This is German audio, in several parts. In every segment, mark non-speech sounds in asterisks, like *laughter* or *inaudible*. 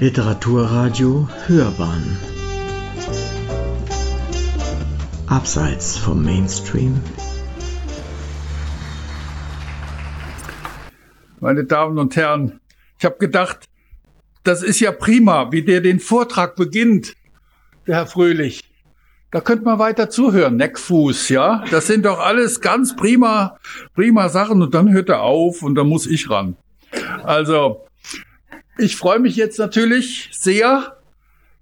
Literaturradio Hörbahn Abseits vom Mainstream Meine Damen und Herren, ich habe gedacht, das ist ja prima, wie der den Vortrag beginnt, der Herr Fröhlich. Da könnte man weiter zuhören, Neckfuß, ja. Das sind doch alles ganz prima, prima Sachen und dann hört er auf und dann muss ich ran. Also, ich freue mich jetzt natürlich sehr,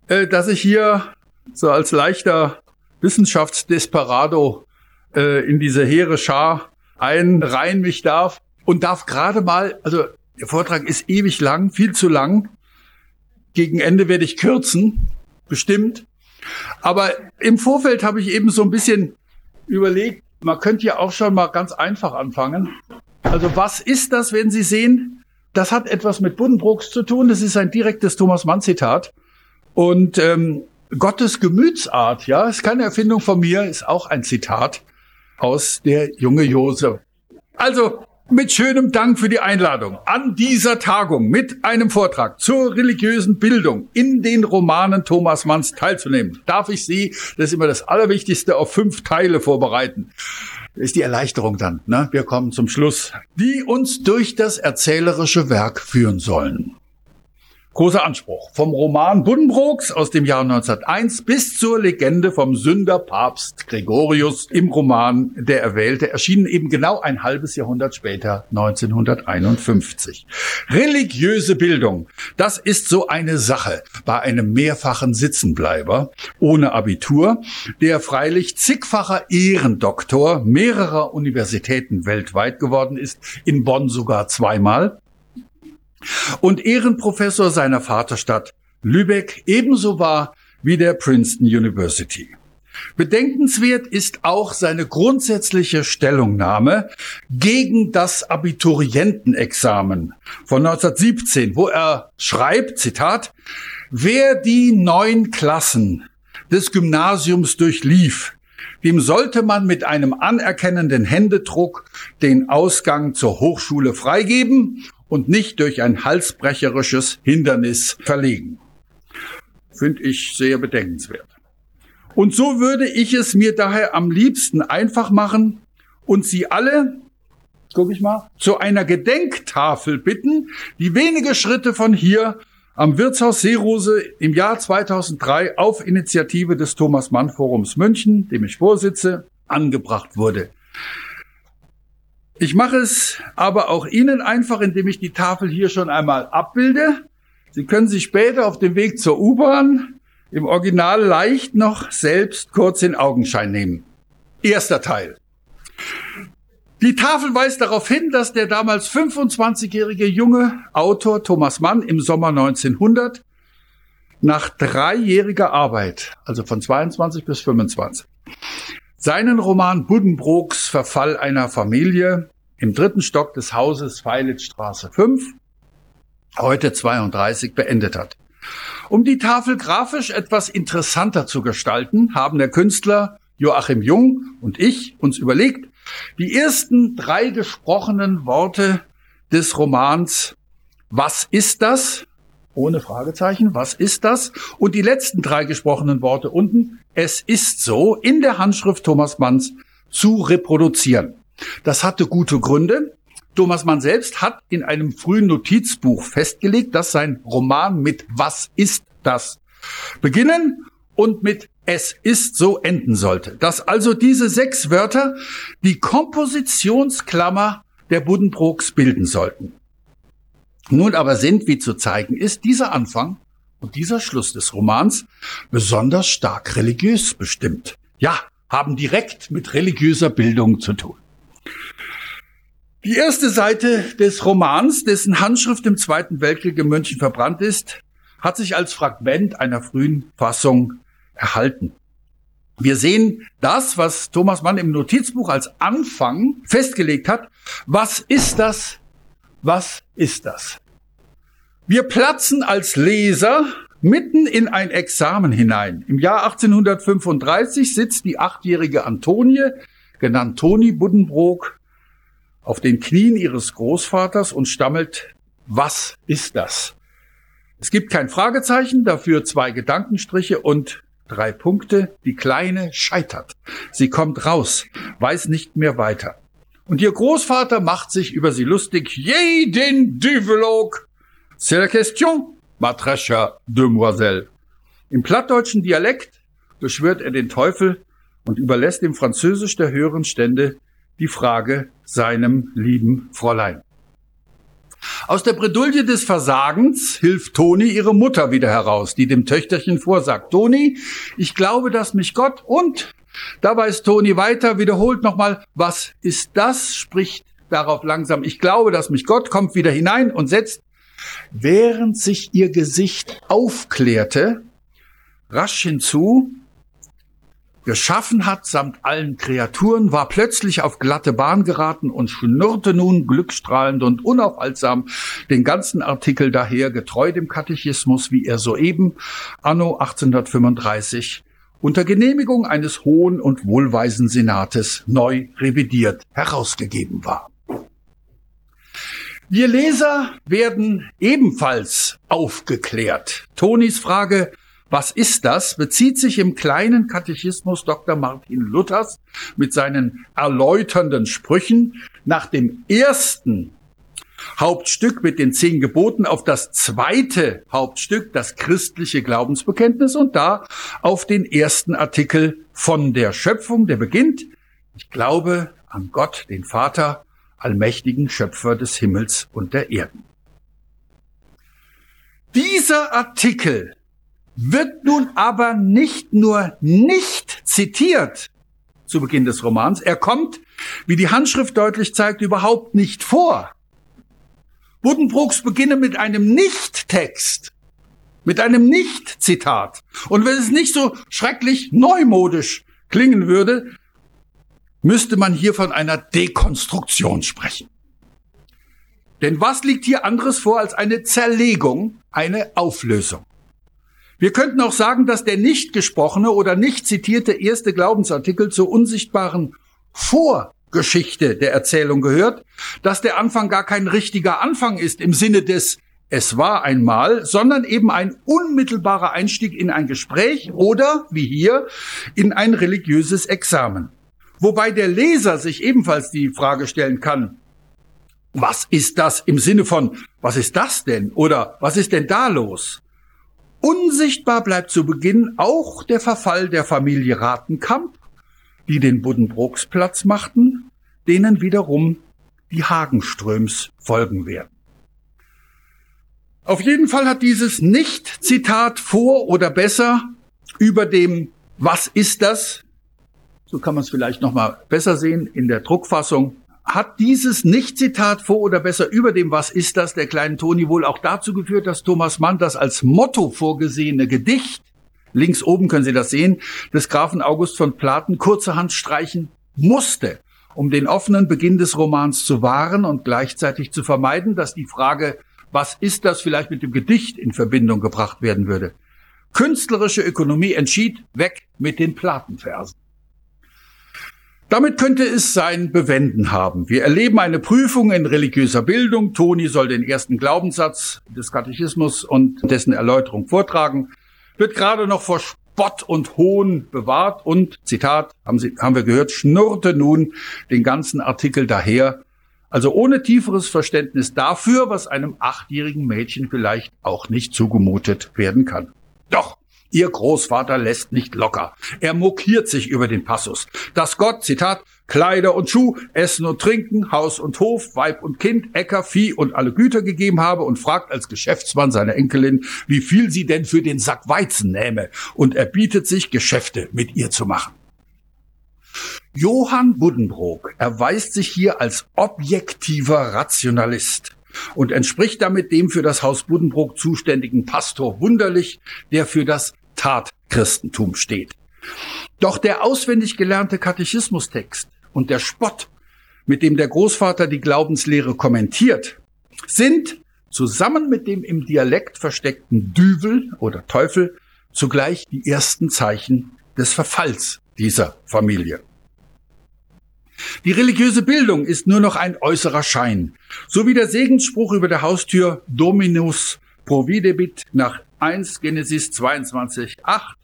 äh, dass ich hier so als leichter Wissenschaftsdesperado äh, in diese hehre Schar einreihen mich darf und darf gerade mal, also der Vortrag ist ewig lang, viel zu lang. Gegen Ende werde ich kürzen, bestimmt. Aber im Vorfeld habe ich eben so ein bisschen überlegt, man könnte ja auch schon mal ganz einfach anfangen. Also was ist das, wenn Sie sehen? Das hat etwas mit Buddenbrooks zu tun. Das ist ein direktes Thomas Mann Zitat. Und ähm, Gottes Gemütsart, ja, ist keine Erfindung von mir, ist auch ein Zitat aus der junge Josef. Also mit schönem Dank für die Einladung an dieser Tagung mit einem Vortrag zur religiösen Bildung in den Romanen Thomas Manns teilzunehmen. Darf ich Sie, das ist immer das Allerwichtigste, auf fünf Teile vorbereiten. Ist die Erleichterung dann. Ne? Wir kommen zum Schluss, die uns durch das erzählerische Werk führen sollen. Großer Anspruch. Vom Roman Buddenbrooks aus dem Jahr 1901 bis zur Legende vom Sünderpapst Gregorius im Roman Der Erwählte, erschienen eben genau ein halbes Jahrhundert später, 1951. Religiöse Bildung, das ist so eine Sache bei einem mehrfachen Sitzenbleiber ohne Abitur, der freilich zigfacher Ehrendoktor mehrerer Universitäten weltweit geworden ist, in Bonn sogar zweimal und Ehrenprofessor seiner Vaterstadt Lübeck ebenso war wie der Princeton University. Bedenkenswert ist auch seine grundsätzliche Stellungnahme gegen das Abiturientenexamen von 1917, wo er schreibt, Zitat, wer die neun Klassen des Gymnasiums durchlief, dem sollte man mit einem anerkennenden Händedruck den Ausgang zur Hochschule freigeben und nicht durch ein halsbrecherisches Hindernis verlegen. Finde ich sehr bedenkenswert. Und so würde ich es mir daher am liebsten einfach machen und Sie alle, guck ich mal, zu einer Gedenktafel bitten, die wenige Schritte von hier am Wirtshaus Seerose im Jahr 2003 auf Initiative des Thomas Mann Forums München, dem ich vorsitze, angebracht wurde. Ich mache es aber auch Ihnen einfach, indem ich die Tafel hier schon einmal abbilde. Sie können sich später auf dem Weg zur U-Bahn im Original leicht noch selbst kurz in Augenschein nehmen. Erster Teil. Die Tafel weist darauf hin, dass der damals 25-jährige junge Autor Thomas Mann im Sommer 1900 nach dreijähriger Arbeit, also von 22 bis 25, seinen Roman Buddenbrooks Verfall einer Familie im dritten Stock des Hauses Feilitzstraße 5, heute 32, beendet hat. Um die Tafel grafisch etwas interessanter zu gestalten, haben der Künstler Joachim Jung und ich uns überlegt, die ersten drei gesprochenen Worte des Romans Was ist das? Ohne Fragezeichen, was ist das? Und die letzten drei gesprochenen Worte unten, es ist so, in der Handschrift Thomas Manns zu reproduzieren. Das hatte gute Gründe. Thomas Mann selbst hat in einem frühen Notizbuch festgelegt, dass sein Roman mit Was ist das beginnen und mit Es ist so enden sollte. Dass also diese sechs Wörter die Kompositionsklammer der Buddenbrooks bilden sollten. Nun aber sind, wie zu zeigen ist, dieser Anfang und dieser Schluss des Romans besonders stark religiös bestimmt. Ja, haben direkt mit religiöser Bildung zu tun. Die erste Seite des Romans, dessen Handschrift im Zweiten Weltkrieg in München verbrannt ist, hat sich als Fragment einer frühen Fassung erhalten. Wir sehen das, was Thomas Mann im Notizbuch als Anfang festgelegt hat. Was ist das? Was ist das? Wir platzen als Leser mitten in ein Examen hinein. Im Jahr 1835 sitzt die achtjährige Antonie, genannt Toni Buddenbrook, auf den Knien ihres Großvaters und stammelt, was ist das? Es gibt kein Fragezeichen, dafür zwei Gedankenstriche und drei Punkte. Die Kleine scheitert. Sie kommt raus, weiß nicht mehr weiter. Und ihr Großvater macht sich über sie lustig. Jeden Düvelog! C'est la question, ma très chère demoiselle. Im plattdeutschen Dialekt beschwört er den Teufel und überlässt dem Französisch der höheren Stände die Frage seinem lieben Fräulein. Aus der Bredouille des Versagens hilft Toni ihre Mutter wieder heraus, die dem Töchterchen vorsagt, Toni, ich glaube, dass mich Gott und dabei ist Toni weiter, wiederholt nochmal, was ist das, spricht darauf langsam, ich glaube, dass mich Gott kommt wieder hinein und setzt, während sich ihr Gesicht aufklärte, rasch hinzu, geschaffen hat samt allen Kreaturen, war plötzlich auf glatte Bahn geraten und schnurrte nun glückstrahlend und unaufhaltsam den ganzen Artikel daher, getreu dem Katechismus, wie er soeben, anno 1835, unter Genehmigung eines hohen und wohlweisen Senates neu revidiert herausgegeben war. Wir Leser werden ebenfalls aufgeklärt. Tonis Frage, was ist das? bezieht sich im kleinen Katechismus Dr. Martin Luthers mit seinen erläuternden Sprüchen nach dem ersten Hauptstück mit den zehn Geboten auf das zweite Hauptstück, das christliche Glaubensbekenntnis und da auf den ersten Artikel von der Schöpfung, der beginnt, ich glaube an Gott, den Vater, allmächtigen Schöpfer des Himmels und der Erden. Dieser Artikel wird nun aber nicht nur nicht zitiert zu Beginn des Romans, er kommt, wie die Handschrift deutlich zeigt, überhaupt nicht vor. Buddenbrooks beginne mit einem Nicht-Text, mit einem Nicht-Zitat. Und wenn es nicht so schrecklich neumodisch klingen würde, müsste man hier von einer Dekonstruktion sprechen. Denn was liegt hier anderes vor als eine Zerlegung, eine Auflösung? Wir könnten auch sagen, dass der nicht gesprochene oder nicht zitierte erste Glaubensartikel zur unsichtbaren Vorgeschichte der Erzählung gehört, dass der Anfang gar kein richtiger Anfang ist im Sinne des es war einmal, sondern eben ein unmittelbarer Einstieg in ein Gespräch oder, wie hier, in ein religiöses Examen. Wobei der Leser sich ebenfalls die Frage stellen kann, was ist das im Sinne von, was ist das denn? Oder was ist denn da los? Unsichtbar bleibt zu Beginn auch der Verfall der Familie Ratenkamp, die den Buddenbrooks Platz machten, denen wiederum die Hagenströms folgen werden. Auf jeden Fall hat dieses Nicht-Zitat vor oder besser über dem Was ist das? So kann man es vielleicht noch mal besser sehen in der Druckfassung hat dieses Nicht-Zitat vor oder besser über dem Was ist das der kleinen Toni wohl auch dazu geführt, dass Thomas Mann das als Motto vorgesehene Gedicht, links oben können Sie das sehen, des Grafen August von Platen kurzerhand streichen musste, um den offenen Beginn des Romans zu wahren und gleichzeitig zu vermeiden, dass die Frage, was ist das vielleicht mit dem Gedicht in Verbindung gebracht werden würde. Künstlerische Ökonomie entschied weg mit den Platenversen. Damit könnte es sein Bewenden haben. Wir erleben eine Prüfung in religiöser Bildung. Toni soll den ersten Glaubenssatz des Katechismus und dessen Erläuterung vortragen. Wird gerade noch vor Spott und Hohn bewahrt und, Zitat, haben, Sie, haben wir gehört, schnurrte nun den ganzen Artikel daher. Also ohne tieferes Verständnis dafür, was einem achtjährigen Mädchen vielleicht auch nicht zugemutet werden kann. Doch, Ihr Großvater lässt nicht locker. Er mokiert sich über den Passus. Dass Gott, Zitat, Kleider und Schuh, Essen und Trinken, Haus und Hof, Weib und Kind, Äcker, Vieh und alle Güter gegeben habe und fragt als Geschäftsmann seine Enkelin, wie viel sie denn für den Sack Weizen nähme und er bietet sich, Geschäfte mit ihr zu machen. Johann Buddenbrook erweist sich hier als objektiver Rationalist und entspricht damit dem für das Haus Buddenbrook zuständigen Pastor Wunderlich, der für das Tatchristentum steht. Doch der auswendig gelernte Katechismustext und der Spott, mit dem der Großvater die Glaubenslehre kommentiert, sind zusammen mit dem im Dialekt versteckten Düvel oder Teufel zugleich die ersten Zeichen des Verfalls dieser Familie. Die religiöse Bildung ist nur noch ein äußerer Schein. So wie der Segensspruch über der Haustür Dominus providebit nach 1 Genesis 22, 8.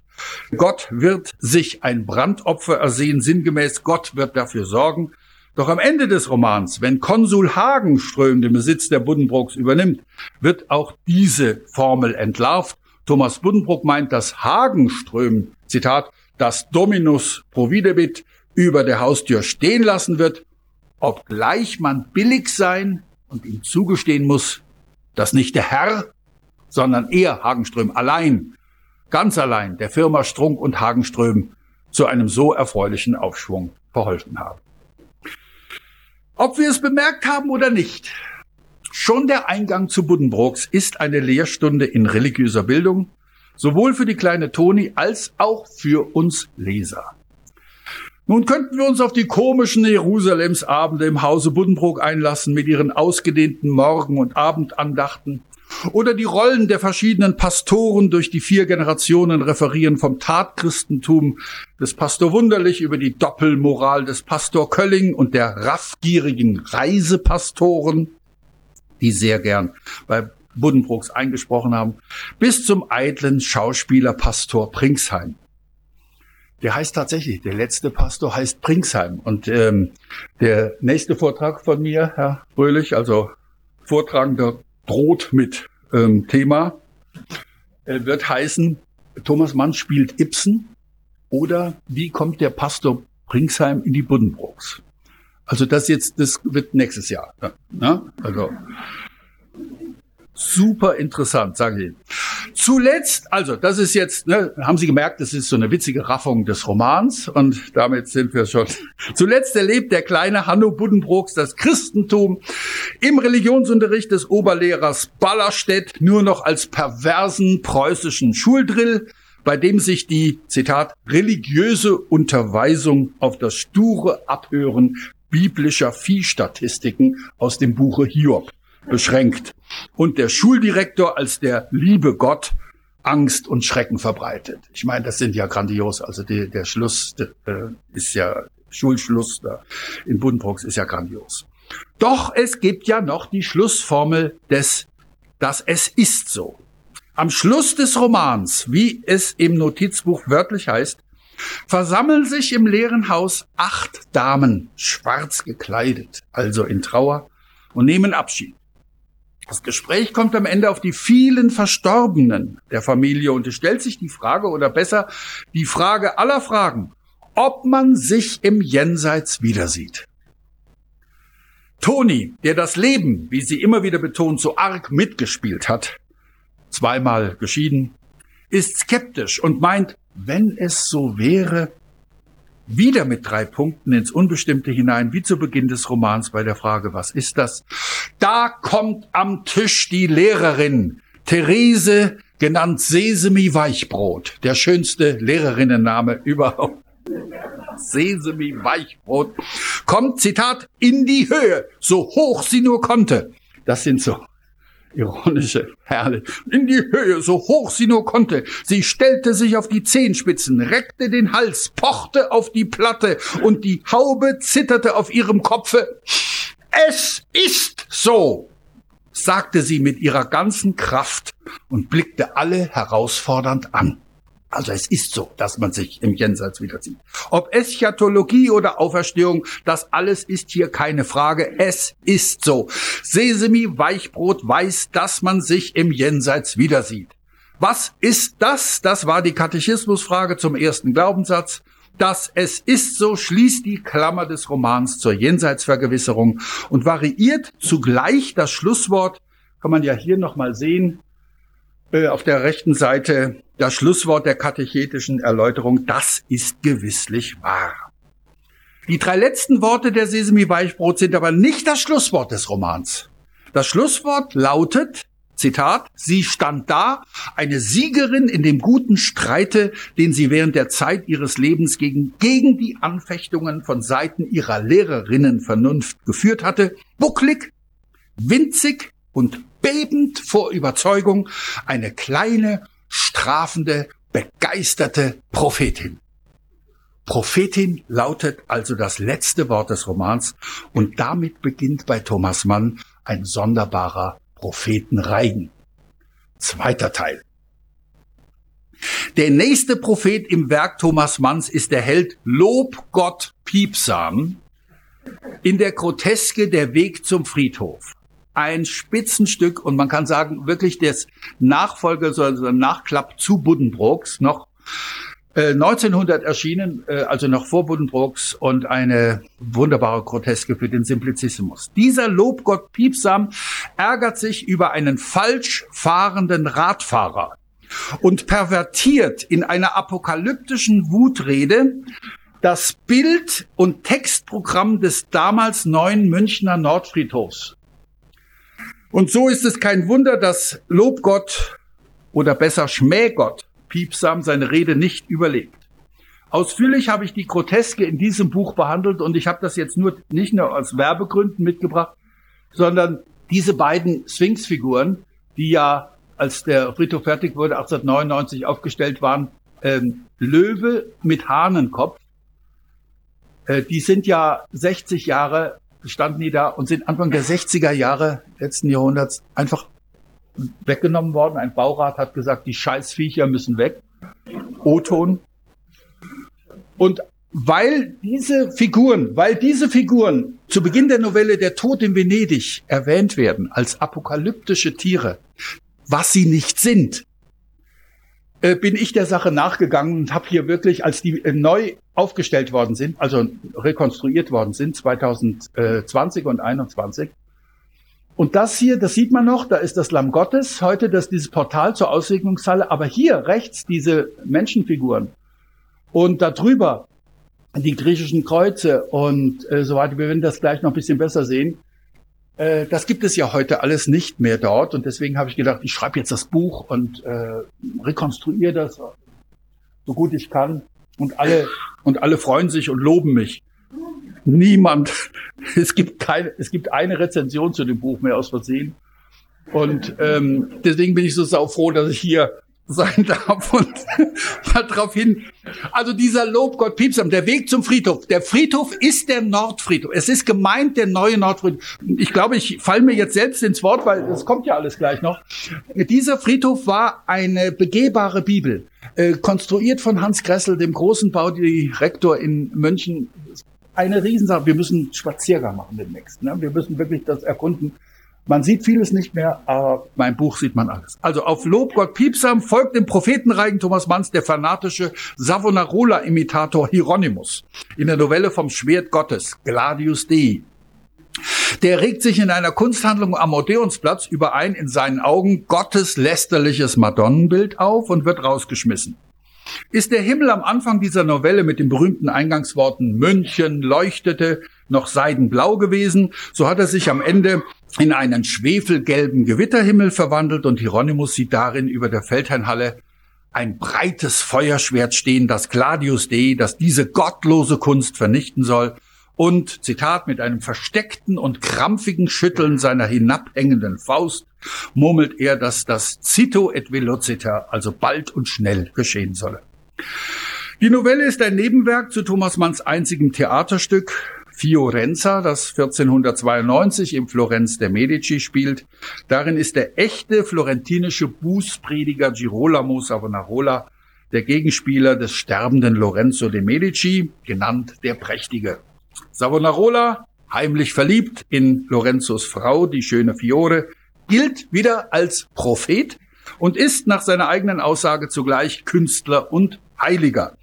Gott wird sich ein Brandopfer ersehen, sinngemäß Gott wird dafür sorgen. Doch am Ende des Romans, wenn Konsul Hagenström den Besitz der Buddenbrooks übernimmt, wird auch diese Formel entlarvt. Thomas Buddenbrook meint, dass Hagenström, Zitat, das Dominus Providebit über der Haustür stehen lassen wird, obgleich man billig sein und ihm zugestehen muss, dass nicht der Herr, sondern er, Hagenström, allein, ganz allein der Firma Strunk und Hagenström zu einem so erfreulichen Aufschwung verholfen haben. Ob wir es bemerkt haben oder nicht, schon der Eingang zu Buddenbrooks ist eine Lehrstunde in religiöser Bildung, sowohl für die kleine Toni als auch für uns Leser. Nun könnten wir uns auf die komischen Jerusalemsabende im Hause Buddenbrook einlassen mit ihren ausgedehnten Morgen- und Abendandachten oder die Rollen der verschiedenen Pastoren durch die vier Generationen referieren vom Tatchristentum des Pastor Wunderlich über die Doppelmoral des Pastor Kölling und der raffgierigen Reisepastoren, die sehr gern bei Buddenbrooks eingesprochen haben, bis zum eitlen Schauspieler Pastor Pringsheim. Der heißt tatsächlich, der letzte Pastor heißt Pringsheim. Und ähm, der nächste Vortrag von mir, Herr Fröhlich, also Vortragender droht mit ähm, Thema, äh, wird heißen, Thomas Mann spielt Ibsen oder wie kommt der Pastor Pringsheim in die Buddenbrooks? Also das jetzt, das wird nächstes Jahr. Ne? Also super interessant, sage ich Ihnen. Zuletzt, also das ist jetzt, ne, haben Sie gemerkt, das ist so eine witzige Raffung des Romans und damit sind wir schon. *laughs* Zuletzt erlebt der kleine Hanno Buddenbrooks das Christentum im Religionsunterricht des Oberlehrers Ballerstedt nur noch als perversen preußischen Schuldrill, bei dem sich die, Zitat, religiöse Unterweisung auf das sture Abhören biblischer Viehstatistiken aus dem Buche Hiob beschränkt und der Schuldirektor als der liebe Gott Angst und Schrecken verbreitet. Ich meine, das sind ja grandios. Also die, der Schluss äh, ist ja Schulschluss da in Buddenbrooks ist ja grandios. Doch es gibt ja noch die Schlussformel des dass es ist so. Am Schluss des Romans, wie es im Notizbuch wörtlich heißt, versammeln sich im leeren Haus acht Damen, schwarz gekleidet, also in Trauer, und nehmen Abschied. Das Gespräch kommt am Ende auf die vielen Verstorbenen der Familie und es stellt sich die Frage oder besser die Frage aller Fragen, ob man sich im Jenseits wiedersieht. Toni, der das Leben, wie sie immer wieder betont, so arg mitgespielt hat, zweimal geschieden, ist skeptisch und meint, wenn es so wäre, wieder mit drei Punkten ins Unbestimmte hinein, wie zu Beginn des Romans bei der Frage, was ist das? Da kommt am Tisch die Lehrerin, Therese, genannt Sesemi Weichbrot, der schönste Lehrerinnenname *laughs* überhaupt. Sesemi Weichbrot, kommt, Zitat, in die Höhe, so hoch sie nur konnte. Das sind so ironische Perle, in die Höhe, so hoch sie nur konnte. Sie stellte sich auf die Zehenspitzen, reckte den Hals, pochte auf die Platte und die Haube zitterte auf ihrem Kopfe. Es ist so, sagte sie mit ihrer ganzen Kraft und blickte alle herausfordernd an. Also es ist so, dass man sich im Jenseits wiedersieht. Ob Eschatologie oder Auferstehung, das alles ist hier keine Frage. Es ist so. Sesemi Weichbrot weiß, dass man sich im Jenseits wiedersieht. Was ist das? Das war die Katechismusfrage zum ersten Glaubenssatz. Das Es ist so schließt die Klammer des Romans zur Jenseitsvergewisserung und variiert zugleich das Schlusswort, kann man ja hier nochmal sehen, auf der rechten Seite das Schlusswort der katechetischen Erläuterung, das ist gewisslich wahr. Die drei letzten Worte der Sesemi Weichbrot sind aber nicht das Schlusswort des Romans. Das Schlusswort lautet, Zitat, sie stand da, eine Siegerin in dem guten Streite, den sie während der Zeit ihres Lebens gegen, gegen die Anfechtungen von Seiten ihrer Lehrerinnen Vernunft geführt hatte, bucklig, winzig und bebend vor Überzeugung, eine kleine, strafende, begeisterte Prophetin. Prophetin lautet also das letzte Wort des Romans und damit beginnt bei Thomas Mann ein sonderbarer Prophetenreigen. zweiter Teil. Der nächste Prophet im Werk Thomas Manns ist der Held Lob Gott Piepsam in der Groteske Der Weg zum Friedhof. Ein Spitzenstück und man kann sagen, wirklich des Nachfolger, so ein Nachklapp zu Buddenbrooks, noch 1900 äh, erschienen, äh, also noch vor Buddenbrooks und eine wunderbare Groteske für den Simplicissimus. Dieser Lobgott Piepsam ärgert sich über einen falsch fahrenden Radfahrer und pervertiert in einer apokalyptischen Wutrede das Bild und Textprogramm des damals neuen Münchner Nordfriedhofs. Und so ist es kein Wunder, dass Lobgott oder besser Schmähgott Piepsam seine Rede nicht überlebt. Ausführlich habe ich die Groteske in diesem Buch behandelt und ich habe das jetzt nur nicht nur aus Werbegründen mitgebracht, sondern diese beiden Sphinx-Figuren, die ja, als der Friedhof fertig wurde, 1899 aufgestellt waren, ähm, Löwe mit Hahnenkopf, äh, die sind ja 60 Jahre, standen die da und sind Anfang der 60er Jahre letzten Jahrhunderts einfach weggenommen worden. Ein Baurat hat gesagt, die Scheißviecher müssen weg. O-Ton. Und weil diese Figuren, weil diese Figuren zu Beginn der Novelle Der Tod in Venedig erwähnt werden als apokalyptische Tiere, was sie nicht sind, äh, bin ich der Sache nachgegangen und habe hier wirklich, als die äh, neu aufgestellt worden sind, also rekonstruiert worden sind, 2020 und 2021, und das hier, das sieht man noch, da ist das Lamm Gottes, heute das dieses Portal zur Aussegnungshalle, aber hier rechts diese Menschenfiguren und darüber die griechischen Kreuze und äh, so weiter. Wir werden das gleich noch ein bisschen besser sehen. Äh, das gibt es ja heute alles nicht mehr dort und deswegen habe ich gedacht, ich schreibe jetzt das Buch und äh, rekonstruiere das so gut ich kann und alle und alle freuen sich und loben mich niemand, *laughs* es gibt keine, es gibt eine Rezension zu dem Buch mehr aus Versehen. Und ähm, deswegen bin ich so sau froh, dass ich hier sein *laughs* darf und mal drauf hin. Also dieser Lobgott Piepsam, der Weg zum Friedhof. Der Friedhof ist der Nordfriedhof. Es ist gemeint der neue Nordfriedhof. Ich glaube, ich falle mir jetzt selbst ins Wort, weil das kommt ja alles gleich noch. Dieser Friedhof war eine begehbare Bibel, äh, konstruiert von Hans Gressel, dem großen Baudirektor in München eine Riesensache. Wir müssen Spaziergang machen demnächst. Ne? Wir müssen wirklich das erkunden. Man sieht vieles nicht mehr, aber mein Buch sieht man alles. Also auf Lob Gott Piepsam folgt dem Prophetenreichen Thomas Manns der fanatische Savonarola-Imitator Hieronymus in der Novelle vom Schwert Gottes, Gladius Dei. Der regt sich in einer Kunsthandlung am Odeonsplatz über ein in seinen Augen gotteslästerliches Madonnenbild auf und wird rausgeschmissen. Ist der Himmel am Anfang dieser Novelle mit den berühmten Eingangsworten München leuchtete noch seidenblau gewesen, so hat er sich am Ende in einen schwefelgelben Gewitterhimmel verwandelt und Hieronymus sieht darin über der Feldherrnhalle ein breites Feuerschwert stehen, das Gladius Dei, das diese gottlose Kunst vernichten soll und, Zitat, mit einem versteckten und krampfigen Schütteln seiner hinabhängenden Faust murmelt er, dass das Cito et velocita, also bald und schnell geschehen solle. Die Novelle ist ein Nebenwerk zu Thomas Manns einzigem Theaterstück Fiorenza, das 1492 im Florenz der Medici spielt. Darin ist der echte florentinische Bußprediger Girolamo Savonarola der Gegenspieler des sterbenden Lorenzo de Medici, genannt der Prächtige. Savonarola, heimlich verliebt in Lorenzos Frau, die schöne Fiore, gilt wieder als Prophet und ist nach seiner eigenen Aussage zugleich Künstler und Heiliger.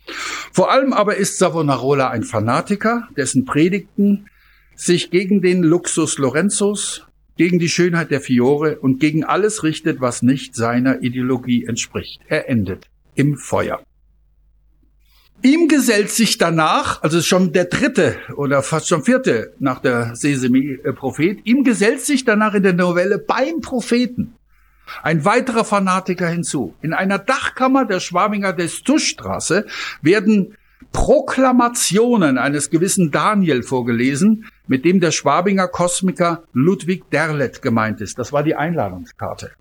Vor allem aber ist Savonarola ein Fanatiker, dessen Predigten sich gegen den Luxus Lorenzos, gegen die Schönheit der Fiore und gegen alles richtet, was nicht seiner Ideologie entspricht. Er endet im Feuer. Ihm gesellt sich danach, also schon der dritte oder fast schon vierte nach der Sesemi-Prophet, ihm gesellt sich danach in der Novelle beim Propheten ein weiterer Fanatiker hinzu. In einer Dachkammer der Schwabinger Destuschstraße werden Proklamationen eines gewissen Daniel vorgelesen, mit dem der Schwabinger Kosmiker Ludwig Derlet gemeint ist. Das war die Einladungskarte.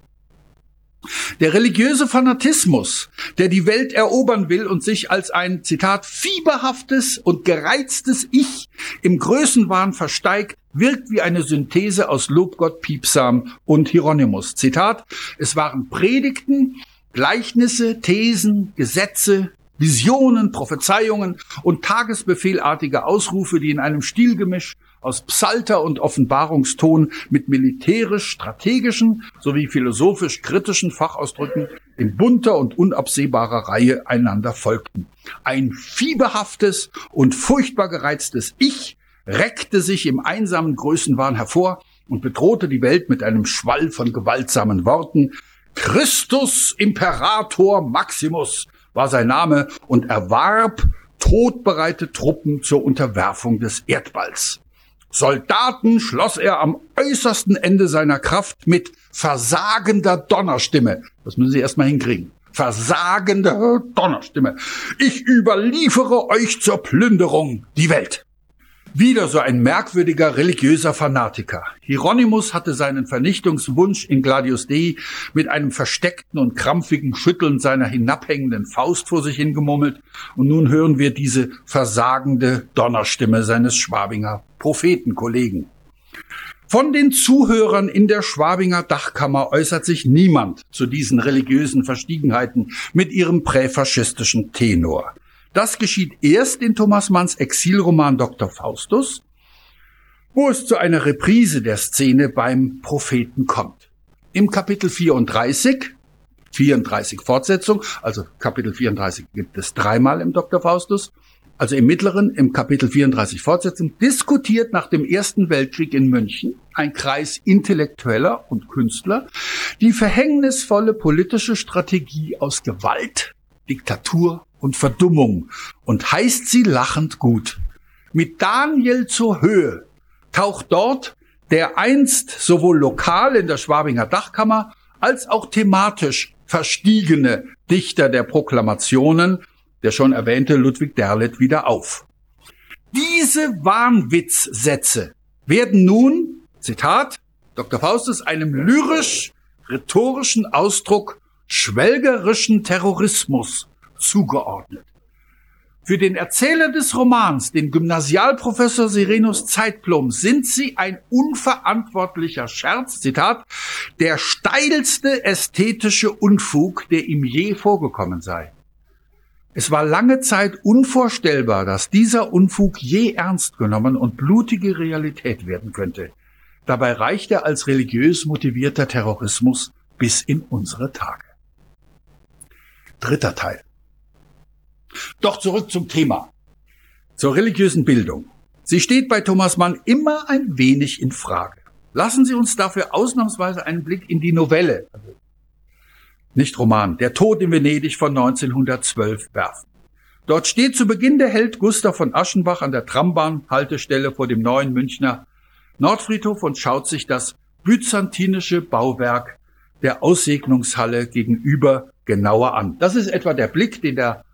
Der religiöse Fanatismus, der die Welt erobern will und sich als ein, Zitat, fieberhaftes und gereiztes Ich im Größenwahn versteigt, wirkt wie eine Synthese aus Lobgott, Piepsam und Hieronymus. Zitat, es waren Predigten, Gleichnisse, Thesen, Gesetze, Visionen, Prophezeiungen und tagesbefehlartige Ausrufe, die in einem Stilgemisch aus Psalter und Offenbarungston mit militärisch-strategischen sowie philosophisch-kritischen Fachausdrücken in bunter und unabsehbarer Reihe einander folgten. Ein fiebehaftes und furchtbar gereiztes Ich reckte sich im einsamen Größenwahn hervor und bedrohte die Welt mit einem Schwall von gewaltsamen Worten. Christus Imperator Maximus war sein Name und erwarb todbereite Truppen zur Unterwerfung des Erdballs. Soldaten schloss er am äußersten Ende seiner Kraft mit versagender Donnerstimme. Das müssen Sie erstmal hinkriegen. Versagende Donnerstimme. Ich überliefere euch zur Plünderung die Welt. Wieder so ein merkwürdiger religiöser Fanatiker. Hieronymus hatte seinen Vernichtungswunsch in Gladius Dei mit einem versteckten und krampfigen Schütteln seiner hinabhängenden Faust vor sich hingemurmelt. Und nun hören wir diese versagende Donnerstimme seines Schwabinger Prophetenkollegen. Von den Zuhörern in der Schwabinger Dachkammer äußert sich niemand zu diesen religiösen Verstiegenheiten mit ihrem präfaschistischen Tenor. Das geschieht erst in Thomas Manns Exilroman Dr. Faustus, wo es zu einer Reprise der Szene beim Propheten kommt. Im Kapitel 34, 34 Fortsetzung, also Kapitel 34 gibt es dreimal im Dr. Faustus, also im mittleren, im Kapitel 34 Fortsetzung, diskutiert nach dem Ersten Weltkrieg in München ein Kreis Intellektueller und Künstler die verhängnisvolle politische Strategie aus Gewalt, Diktatur und Verdummung und heißt sie lachend gut. Mit Daniel zur Höhe taucht dort der einst sowohl lokal in der Schwabinger Dachkammer als auch thematisch verstiegene Dichter der Proklamationen, der schon erwähnte Ludwig Derlet, wieder auf. Diese Wahnwitzsätze werden nun, Zitat, Dr. Faustus, einem lyrisch-rhetorischen Ausdruck schwelgerischen Terrorismus zugeordnet. Für den Erzähler des Romans, den Gymnasialprofessor Sirenus Zeitblom, sind sie ein unverantwortlicher Scherz, Zitat, der steilste ästhetische Unfug, der ihm je vorgekommen sei. Es war lange Zeit unvorstellbar, dass dieser Unfug je ernst genommen und blutige Realität werden könnte. Dabei reicht er als religiös motivierter Terrorismus bis in unsere Tage. Dritter Teil. Doch zurück zum Thema. Zur religiösen Bildung. Sie steht bei Thomas Mann immer ein wenig in Frage. Lassen Sie uns dafür ausnahmsweise einen Blick in die Novelle, nicht Roman, Der Tod in Venedig von 1912 werfen. Dort steht zu Beginn der Held Gustav von Aschenbach an der Trambahnhaltestelle vor dem neuen Münchner Nordfriedhof und schaut sich das byzantinische Bauwerk der Aussegnungshalle gegenüber genauer an. Das ist etwa der Blick, den der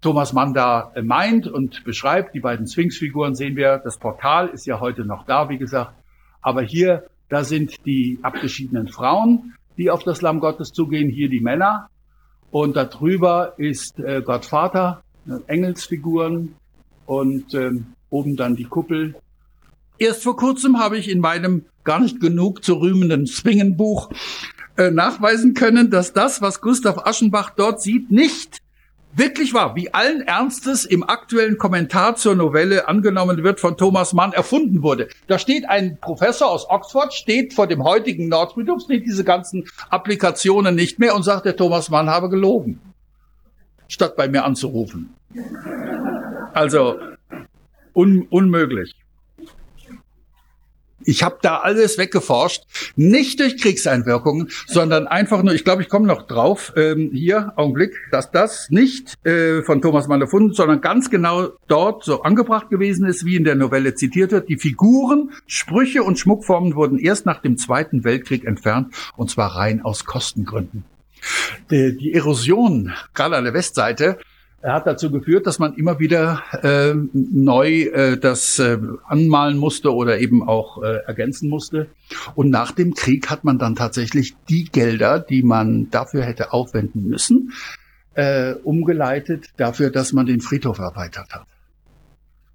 Thomas Mann da äh, meint und beschreibt. Die beiden Sphinxfiguren sehen wir. Das Portal ist ja heute noch da, wie gesagt. Aber hier, da sind die abgeschiedenen Frauen, die auf das Lamm Gottes zugehen. Hier die Männer. Und darüber ist äh, Gott Vater, äh, Engelsfiguren und ähm, oben dann die Kuppel. Erst vor kurzem habe ich in meinem gar nicht genug zu rühmenden Zwingenbuch äh, nachweisen können, dass das, was Gustav Aschenbach dort sieht, nicht wirklich wahr, wie allen Ernstes im aktuellen Kommentar zur Novelle angenommen wird, von Thomas Mann erfunden wurde. Da steht ein Professor aus Oxford, steht vor dem heutigen Nordfriedhof, steht diese ganzen Applikationen nicht mehr und sagt, der Thomas Mann habe gelogen, statt bei mir anzurufen. Also un unmöglich. Ich habe da alles weggeforscht, nicht durch Kriegseinwirkungen, sondern einfach nur, ich glaube, ich komme noch drauf, ähm, hier, Augenblick, dass das nicht äh, von Thomas Mann erfunden, sondern ganz genau dort so angebracht gewesen ist, wie in der Novelle zitiert wird. Die Figuren, Sprüche und Schmuckformen wurden erst nach dem Zweiten Weltkrieg entfernt, und zwar rein aus Kostengründen. Die, die Erosion, gerade an der Westseite, er hat dazu geführt, dass man immer wieder äh, neu äh, das äh, anmalen musste oder eben auch äh, ergänzen musste. Und nach dem Krieg hat man dann tatsächlich die Gelder, die man dafür hätte aufwenden müssen, äh, umgeleitet dafür, dass man den Friedhof erweitert hat.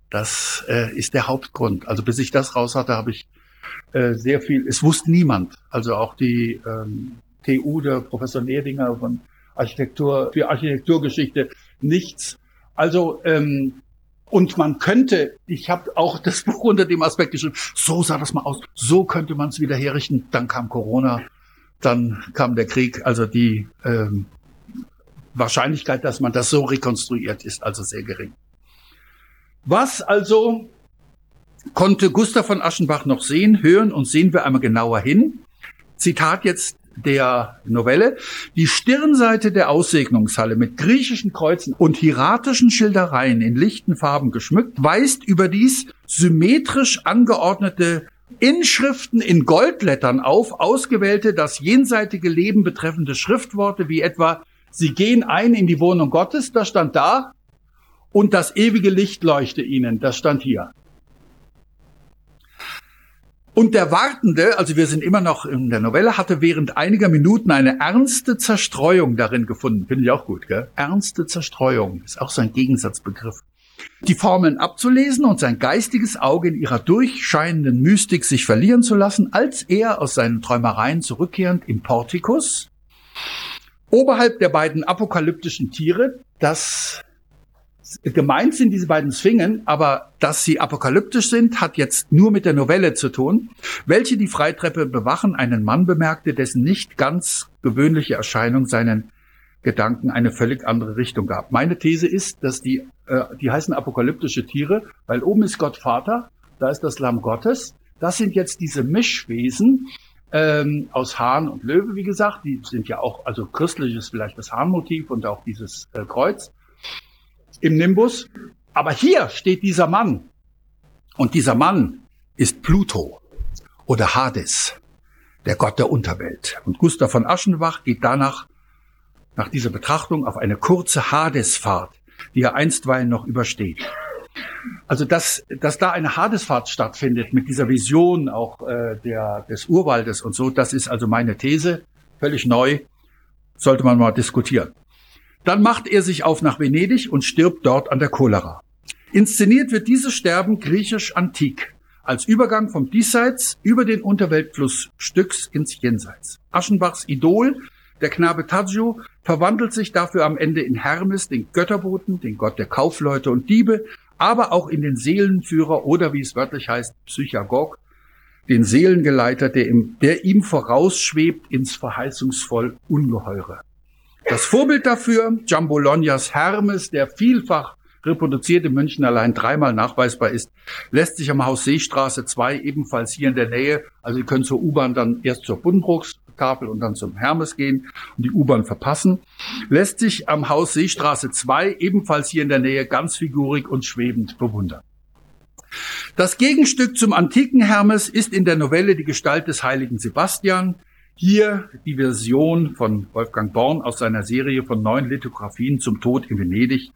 Das äh, ist der Hauptgrund. Also bis ich das raus hatte, habe ich äh, sehr viel, es wusste niemand. Also auch die ähm, TU, der Professor Nerdinger von Architektur, für Architekturgeschichte, nichts. Also ähm, und man könnte, ich habe auch das *laughs* Buch unter dem Aspekt geschrieben, so sah das mal aus, so könnte man es wieder herrichten. Dann kam Corona, dann kam der Krieg. Also die ähm, Wahrscheinlichkeit, dass man das so rekonstruiert, ist also sehr gering. Was also konnte Gustav von Aschenbach noch sehen, hören und sehen wir einmal genauer hin. Zitat jetzt der Novelle. Die Stirnseite der Aussegnungshalle mit griechischen Kreuzen und hieratischen Schildereien in lichten Farben geschmückt weist überdies symmetrisch angeordnete Inschriften in Goldlettern auf, ausgewählte das jenseitige Leben betreffende Schriftworte wie etwa Sie gehen ein in die Wohnung Gottes, das stand da, und das ewige Licht leuchte ihnen, das stand hier. Und der Wartende, also wir sind immer noch in der Novelle, hatte während einiger Minuten eine ernste Zerstreuung darin gefunden. Finde ich auch gut, gell? Ernste Zerstreuung ist auch so ein Gegensatzbegriff. Die Formeln abzulesen und sein geistiges Auge in ihrer durchscheinenden Mystik sich verlieren zu lassen, als er aus seinen Träumereien zurückkehrend im Portikus, oberhalb der beiden apokalyptischen Tiere, das gemeint sind diese beiden Sphingen, aber dass sie apokalyptisch sind, hat jetzt nur mit der Novelle zu tun, welche die Freitreppe bewachen, einen Mann bemerkte, dessen nicht ganz gewöhnliche Erscheinung seinen Gedanken eine völlig andere Richtung gab. Meine These ist, dass die, äh, die heißen apokalyptische Tiere, weil oben ist Gott Vater, da ist das Lamm Gottes. Das sind jetzt diese Mischwesen ähm, aus Hahn und Löwe, wie gesagt. Die sind ja auch, also christlich ist vielleicht das Hahnmotiv und auch dieses äh, Kreuz im Nimbus. Aber hier steht dieser Mann. Und dieser Mann ist Pluto oder Hades, der Gott der Unterwelt. Und Gustav von Aschenbach geht danach, nach dieser Betrachtung, auf eine kurze Hadesfahrt, die er einstweilen noch übersteht. Also dass, dass da eine Hadesfahrt stattfindet mit dieser Vision auch äh, der, des Urwaldes und so, das ist also meine These, völlig neu, sollte man mal diskutieren. Dann macht er sich auf nach Venedig und stirbt dort an der Cholera. Inszeniert wird dieses Sterben griechisch antik, als Übergang vom Diesseits über den Unterweltfluss Styx ins Jenseits. Aschenbachs Idol, der Knabe Taggio, verwandelt sich dafür am Ende in Hermes, den Götterboten, den Gott der Kaufleute und Diebe, aber auch in den Seelenführer oder wie es wörtlich heißt, Psychagog, den Seelengeleiter, der ihm, der ihm vorausschwebt ins verheißungsvoll Ungeheure. Das Vorbild dafür, Jambolognas Hermes, der vielfach reproduziert in München allein dreimal nachweisbar ist, lässt sich am Haus Seestraße 2 ebenfalls hier in der Nähe, also Sie können zur U-Bahn dann erst zur Buddenbrookstafel und dann zum Hermes gehen und die U-Bahn verpassen, lässt sich am Haus Seestraße 2 ebenfalls hier in der Nähe ganz figurig und schwebend bewundern. Das Gegenstück zum antiken Hermes ist in der Novelle die Gestalt des heiligen Sebastian, hier die Version von Wolfgang Born aus seiner Serie von neun Lithografien zum Tod in Venedig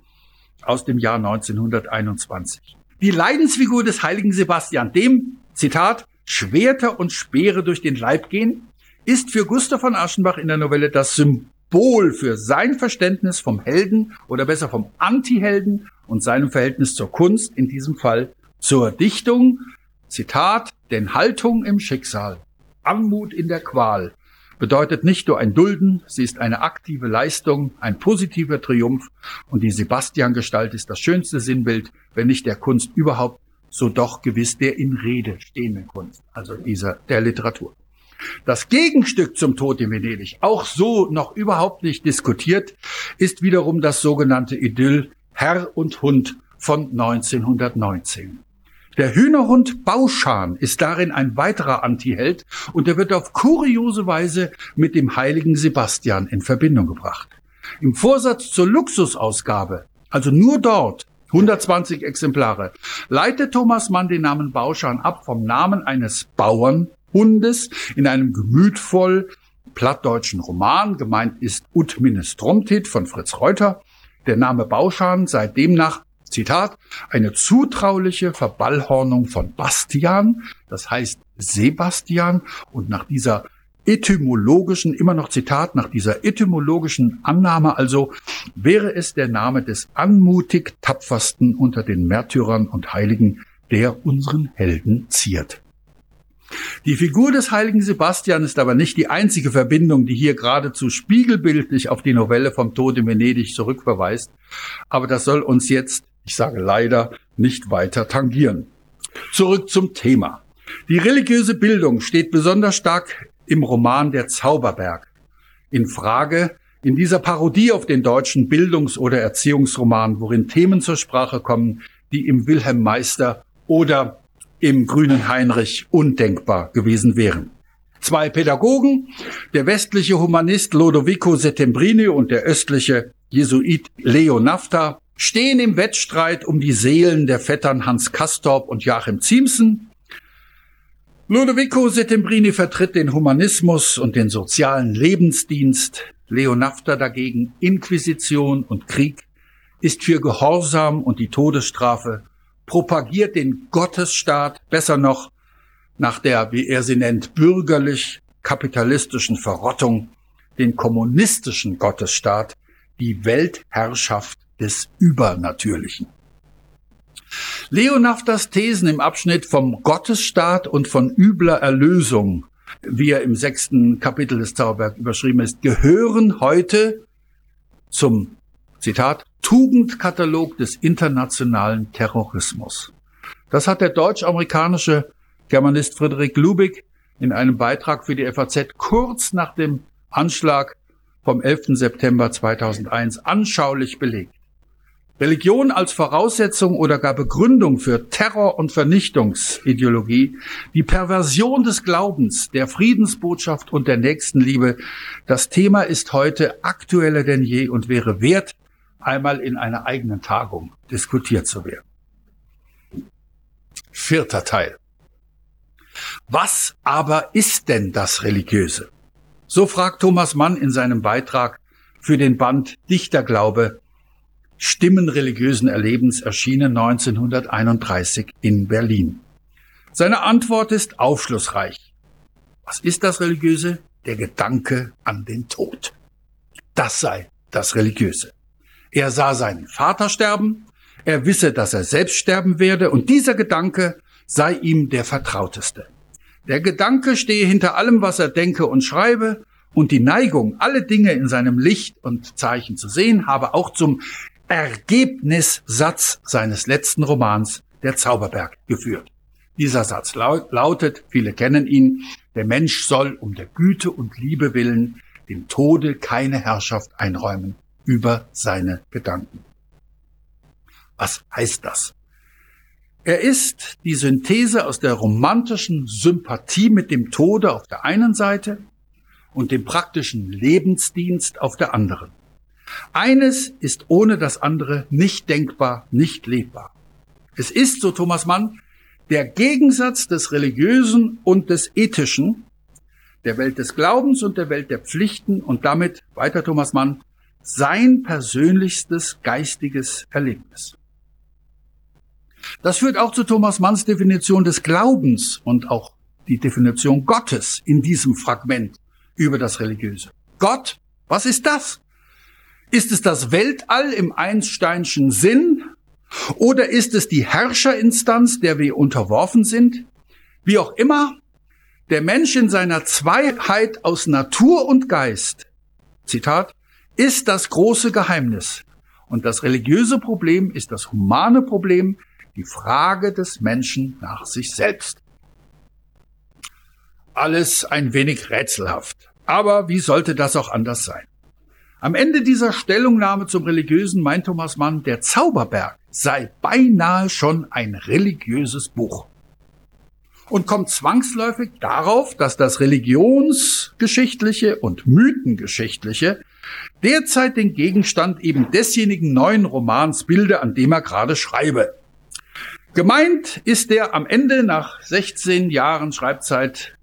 aus dem Jahr 1921. Die Leidensfigur des heiligen Sebastian, dem, Zitat, Schwerter und Speere durch den Leib gehen, ist für Gustav von Aschenbach in der Novelle das Symbol für sein Verständnis vom Helden oder besser vom Antihelden und seinem Verhältnis zur Kunst, in diesem Fall zur Dichtung. Zitat, denn Haltung im Schicksal Anmut in der Qual bedeutet nicht nur ein Dulden, sie ist eine aktive Leistung, ein positiver Triumph und die Sebastian-Gestalt ist das schönste Sinnbild, wenn nicht der Kunst überhaupt, so doch gewiss der in Rede stehenden Kunst, also dieser der Literatur. Das Gegenstück zum Tod in Venedig, auch so noch überhaupt nicht diskutiert, ist wiederum das sogenannte Idyll Herr und Hund von 1919. Der Hühnerhund Bauschan ist darin ein weiterer Antiheld und er wird auf kuriose Weise mit dem heiligen Sebastian in Verbindung gebracht. Im Vorsatz zur Luxusausgabe, also nur dort, 120 Exemplare, leitet Thomas Mann den Namen Bauschan ab vom Namen eines Bauernhundes in einem gemütvoll plattdeutschen Roman. Gemeint ist Ut Minestromtit von Fritz Reuter. Der Name Bauschan sei demnach Zitat, eine zutrauliche Verballhornung von Bastian, das heißt Sebastian, und nach dieser etymologischen, immer noch Zitat, nach dieser etymologischen Annahme also, wäre es der Name des anmutig tapfersten unter den Märtyrern und Heiligen, der unseren Helden ziert. Die Figur des heiligen Sebastian ist aber nicht die einzige Verbindung, die hier geradezu spiegelbildlich auf die Novelle vom Tod in Venedig zurückverweist. Aber das soll uns jetzt, ich sage leider, nicht weiter tangieren. Zurück zum Thema. Die religiöse Bildung steht besonders stark im Roman Der Zauberberg in Frage, in dieser Parodie auf den deutschen Bildungs- oder Erziehungsroman, worin Themen zur Sprache kommen, die im Wilhelm Meister oder im grünen Heinrich undenkbar gewesen wären. Zwei Pädagogen, der westliche Humanist Lodovico Settembrini und der östliche Jesuit Leo Nafta, stehen im Wettstreit um die Seelen der Vettern Hans Kastorp und Joachim Ziemßen. Lodovico Settembrini vertritt den Humanismus und den sozialen Lebensdienst, Leo Nafta dagegen Inquisition und Krieg, ist für Gehorsam und die Todesstrafe propagiert den Gottesstaat, besser noch nach der, wie er sie nennt, bürgerlich-kapitalistischen Verrottung, den kommunistischen Gottesstaat, die Weltherrschaft des Übernatürlichen. Leonaftas Thesen im Abschnitt vom Gottesstaat und von übler Erlösung, wie er im sechsten Kapitel des Zauberberg überschrieben ist, gehören heute zum Zitat, Tugendkatalog des internationalen Terrorismus. Das hat der deutsch-amerikanische Germanist Friedrich Lubig in einem Beitrag für die FAZ kurz nach dem Anschlag vom 11. September 2001 anschaulich belegt. Religion als Voraussetzung oder gar Begründung für Terror- und Vernichtungsideologie, die Perversion des Glaubens, der Friedensbotschaft und der Nächstenliebe, das Thema ist heute aktueller denn je und wäre wert, einmal in einer eigenen Tagung diskutiert zu werden. Vierter Teil. Was aber ist denn das Religiöse? So fragt Thomas Mann in seinem Beitrag für den Band Dichterglaube Stimmen religiösen Erlebens erschienen 1931 in Berlin. Seine Antwort ist aufschlussreich. Was ist das Religiöse? Der Gedanke an den Tod. Das sei das Religiöse. Er sah seinen Vater sterben, er wisse, dass er selbst sterben werde, und dieser Gedanke sei ihm der vertrauteste. Der Gedanke stehe hinter allem, was er denke und schreibe, und die Neigung, alle Dinge in seinem Licht und Zeichen zu sehen, habe auch zum Ergebnissatz seines letzten Romans, Der Zauberberg, geführt. Dieser Satz lautet, viele kennen ihn, der Mensch soll um der Güte und Liebe willen dem Tode keine Herrschaft einräumen, über seine Gedanken. Was heißt das? Er ist die Synthese aus der romantischen Sympathie mit dem Tode auf der einen Seite und dem praktischen Lebensdienst auf der anderen. Eines ist ohne das andere nicht denkbar, nicht lebbar. Es ist, so Thomas Mann, der Gegensatz des Religiösen und des Ethischen, der Welt des Glaubens und der Welt der Pflichten und damit, weiter Thomas Mann, sein persönlichstes geistiges Erlebnis. Das führt auch zu Thomas Manns Definition des Glaubens und auch die Definition Gottes in diesem Fragment über das Religiöse. Gott, was ist das? Ist es das Weltall im Einsteinschen Sinn? Oder ist es die Herrscherinstanz, der wir unterworfen sind? Wie auch immer, der Mensch in seiner Zweiheit aus Natur und Geist, Zitat, ist das große Geheimnis. Und das religiöse Problem ist das humane Problem, die Frage des Menschen nach sich selbst. Alles ein wenig rätselhaft. Aber wie sollte das auch anders sein? Am Ende dieser Stellungnahme zum Religiösen meint Thomas Mann, der Zauberberg sei beinahe schon ein religiöses Buch und kommt zwangsläufig darauf, dass das Religionsgeschichtliche und Mythengeschichtliche derzeit den Gegenstand eben desjenigen neuen Romans bilde, an dem er gerade schreibe. Gemeint ist der am Ende nach 16 Jahren Schreibzeit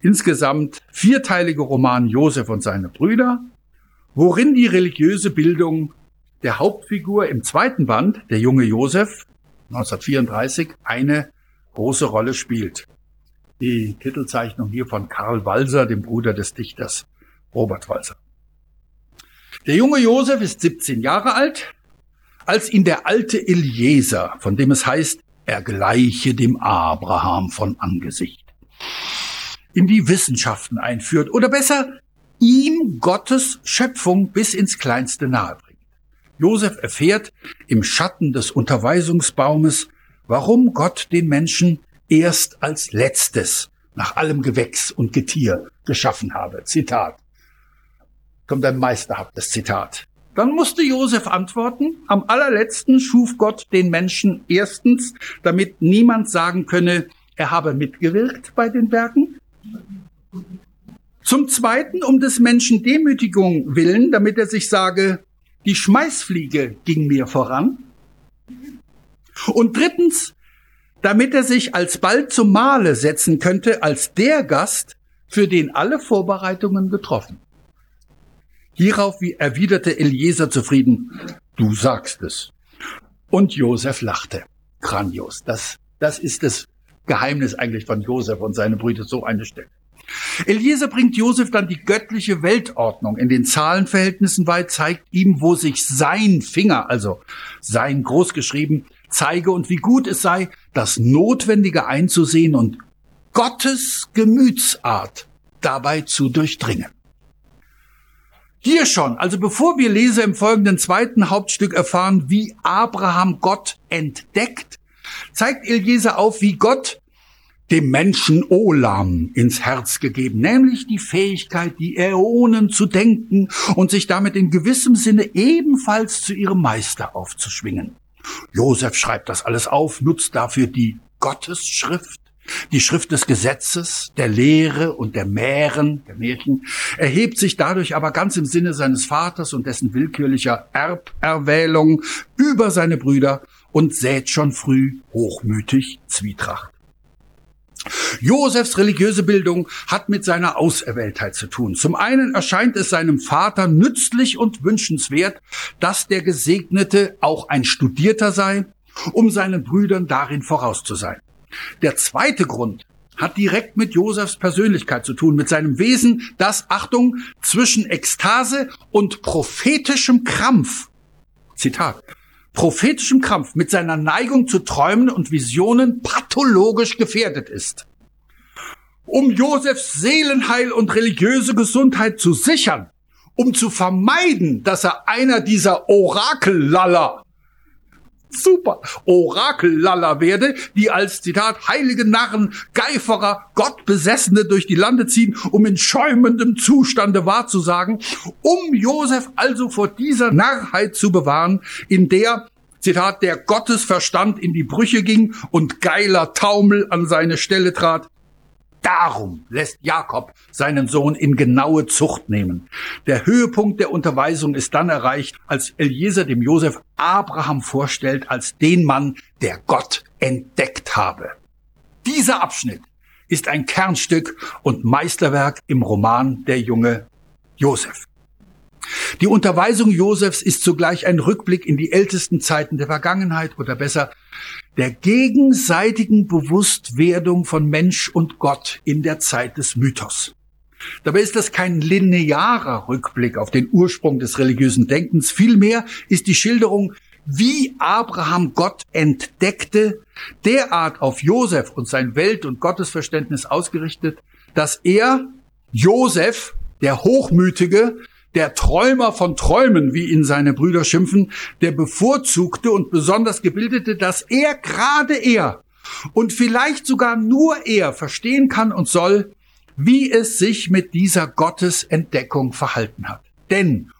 insgesamt vierteilige Roman Josef und seine Brüder, worin die religiöse Bildung der Hauptfigur im zweiten Band, der junge Josef, 1934, eine große Rolle spielt. Die Titelzeichnung hier von Karl Walser, dem Bruder des Dichters Robert Walser. Der junge Josef ist 17 Jahre alt, als ihn der alte Eliezer, von dem es heißt, er gleiche dem Abraham von Angesicht, in die Wissenschaften einführt oder besser ihm Gottes Schöpfung bis ins Kleinste nahebringt. Josef erfährt im Schatten des Unterweisungsbaumes, warum Gott den Menschen erst als letztes nach allem Gewächs und Getier geschaffen habe. Zitat. Kommt ein meisterhaftes Zitat. Dann musste Josef antworten, am allerletzten schuf Gott den Menschen erstens, damit niemand sagen könne, er habe mitgewirkt bei den Werken. Zum Zweiten, um des Menschen Demütigung willen, damit er sich sage, die Schmeißfliege ging mir voran. Und drittens, damit er sich alsbald zum Male setzen könnte als der Gast, für den alle Vorbereitungen getroffen. Hierauf erwiderte Eliezer zufrieden, du sagst es. Und Josef lachte. Grandios. Das, das ist das Geheimnis eigentlich von Josef und seine Brüder, so eine Stelle. Eliezer bringt Josef dann die göttliche Weltordnung in den Zahlenverhältnissen bei, zeigt ihm, wo sich sein Finger, also sein großgeschrieben, zeige und wie gut es sei, das Notwendige einzusehen und Gottes Gemütsart dabei zu durchdringen. Hier schon, also bevor wir Leser im folgenden zweiten Hauptstück erfahren, wie Abraham Gott entdeckt, zeigt Eliezer auf, wie Gott dem Menschen Olam ins Herz gegeben, nämlich die Fähigkeit, die Äonen zu denken und sich damit in gewissem Sinne ebenfalls zu ihrem Meister aufzuschwingen. Josef schreibt das alles auf, nutzt dafür die Gottesschrift, die Schrift des Gesetzes, der Lehre und der Mähren, der Märchen, erhebt sich dadurch aber ganz im Sinne seines Vaters und dessen willkürlicher Erberwählung über seine Brüder und sät schon früh hochmütig Zwietracht. Josefs religiöse Bildung hat mit seiner Auserwähltheit zu tun. Zum einen erscheint es seinem Vater nützlich und wünschenswert, dass der Gesegnete auch ein Studierter sei, um seinen Brüdern darin voraus zu sein. Der zweite Grund hat direkt mit Josefs Persönlichkeit zu tun, mit seinem Wesen, das, Achtung, zwischen Ekstase und prophetischem Krampf, Zitat, prophetischem Krampf mit seiner Neigung zu Träumen und Visionen pathologisch gefährdet ist. Um Josefs Seelenheil und religiöse Gesundheit zu sichern, um zu vermeiden, dass er einer dieser Orakellaller super Orakellaller werde, die als Zitat heilige Narren, Geiferer, Gottbesessene durch die Lande ziehen, um in schäumendem Zustande wahrzusagen, um Josef also vor dieser Narrheit zu bewahren, in der Zitat, der Gottesverstand in die Brüche ging und geiler Taumel an seine Stelle trat, Darum lässt Jakob seinen Sohn in genaue Zucht nehmen. Der Höhepunkt der Unterweisung ist dann erreicht, als Eliezer dem Josef Abraham vorstellt als den Mann, der Gott entdeckt habe. Dieser Abschnitt ist ein Kernstück und Meisterwerk im Roman Der junge Josef. Die Unterweisung Josefs ist zugleich ein Rückblick in die ältesten Zeiten der Vergangenheit oder besser der gegenseitigen Bewusstwerdung von Mensch und Gott in der Zeit des Mythos. Dabei ist das kein linearer Rückblick auf den Ursprung des religiösen Denkens. Vielmehr ist die Schilderung, wie Abraham Gott entdeckte, derart auf Josef und sein Welt- und Gottesverständnis ausgerichtet, dass er, Josef, der Hochmütige, der Träumer von Träumen, wie ihn seine Brüder schimpfen, der bevorzugte und besonders gebildete, dass er gerade er und vielleicht sogar nur er verstehen kann und soll, wie es sich mit dieser Gottesentdeckung verhalten hat. Denn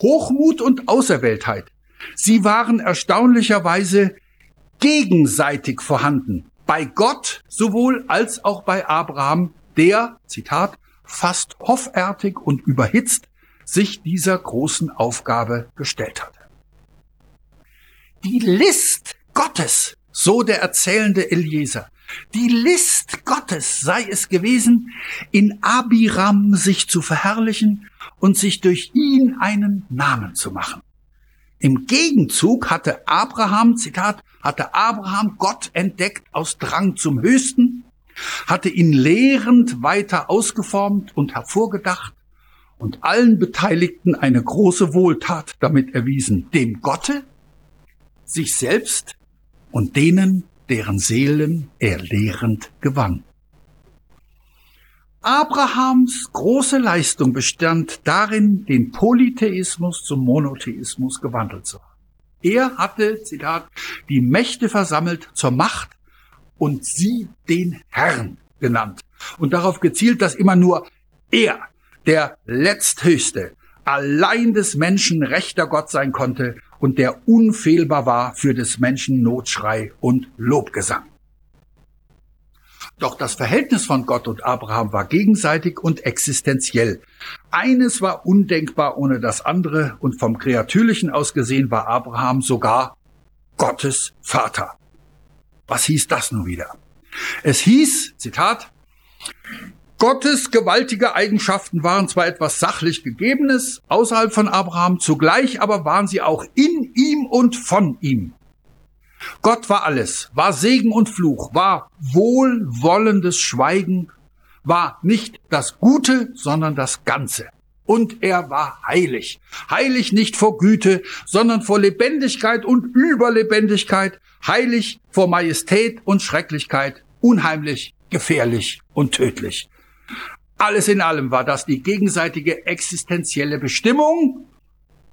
Hochmut und Auserwähltheit, sie waren erstaunlicherweise gegenseitig vorhanden. Bei Gott sowohl als auch bei Abraham, der, Zitat, fast hoffärtig und überhitzt sich dieser großen Aufgabe gestellt hatte. Die List Gottes, so der erzählende Eliezer, die List Gottes sei es gewesen, in Abiram sich zu verherrlichen und sich durch ihn einen Namen zu machen. Im Gegenzug hatte Abraham, Zitat, hatte Abraham Gott entdeckt aus Drang zum Höchsten, hatte ihn lehrend weiter ausgeformt und hervorgedacht und allen Beteiligten eine große Wohltat damit erwiesen, dem Gotte, sich selbst und denen, deren Seelen er lehrend gewann. Abrahams große Leistung bestand darin, den Polytheismus zum Monotheismus gewandelt zu haben. Er hatte, Zitat, die Mächte versammelt zur Macht und sie den Herrn genannt und darauf gezielt, dass immer nur er, der letzthöchste, allein des Menschen rechter Gott sein konnte und der unfehlbar war für des Menschen Notschrei und Lobgesang. Doch das Verhältnis von Gott und Abraham war gegenseitig und existenziell. Eines war undenkbar ohne das andere und vom Kreatürlichen aus gesehen war Abraham sogar Gottes Vater. Was hieß das nun wieder? Es hieß, Zitat, Gottes gewaltige Eigenschaften waren zwar etwas sachlich Gegebenes außerhalb von Abraham, zugleich aber waren sie auch in ihm und von ihm. Gott war alles, war Segen und Fluch, war wohlwollendes Schweigen, war nicht das Gute, sondern das Ganze. Und er war heilig. Heilig nicht vor Güte, sondern vor Lebendigkeit und Überlebendigkeit. Heilig vor Majestät und Schrecklichkeit. Unheimlich, gefährlich und tödlich. Alles in allem war das die gegenseitige existenzielle Bestimmung.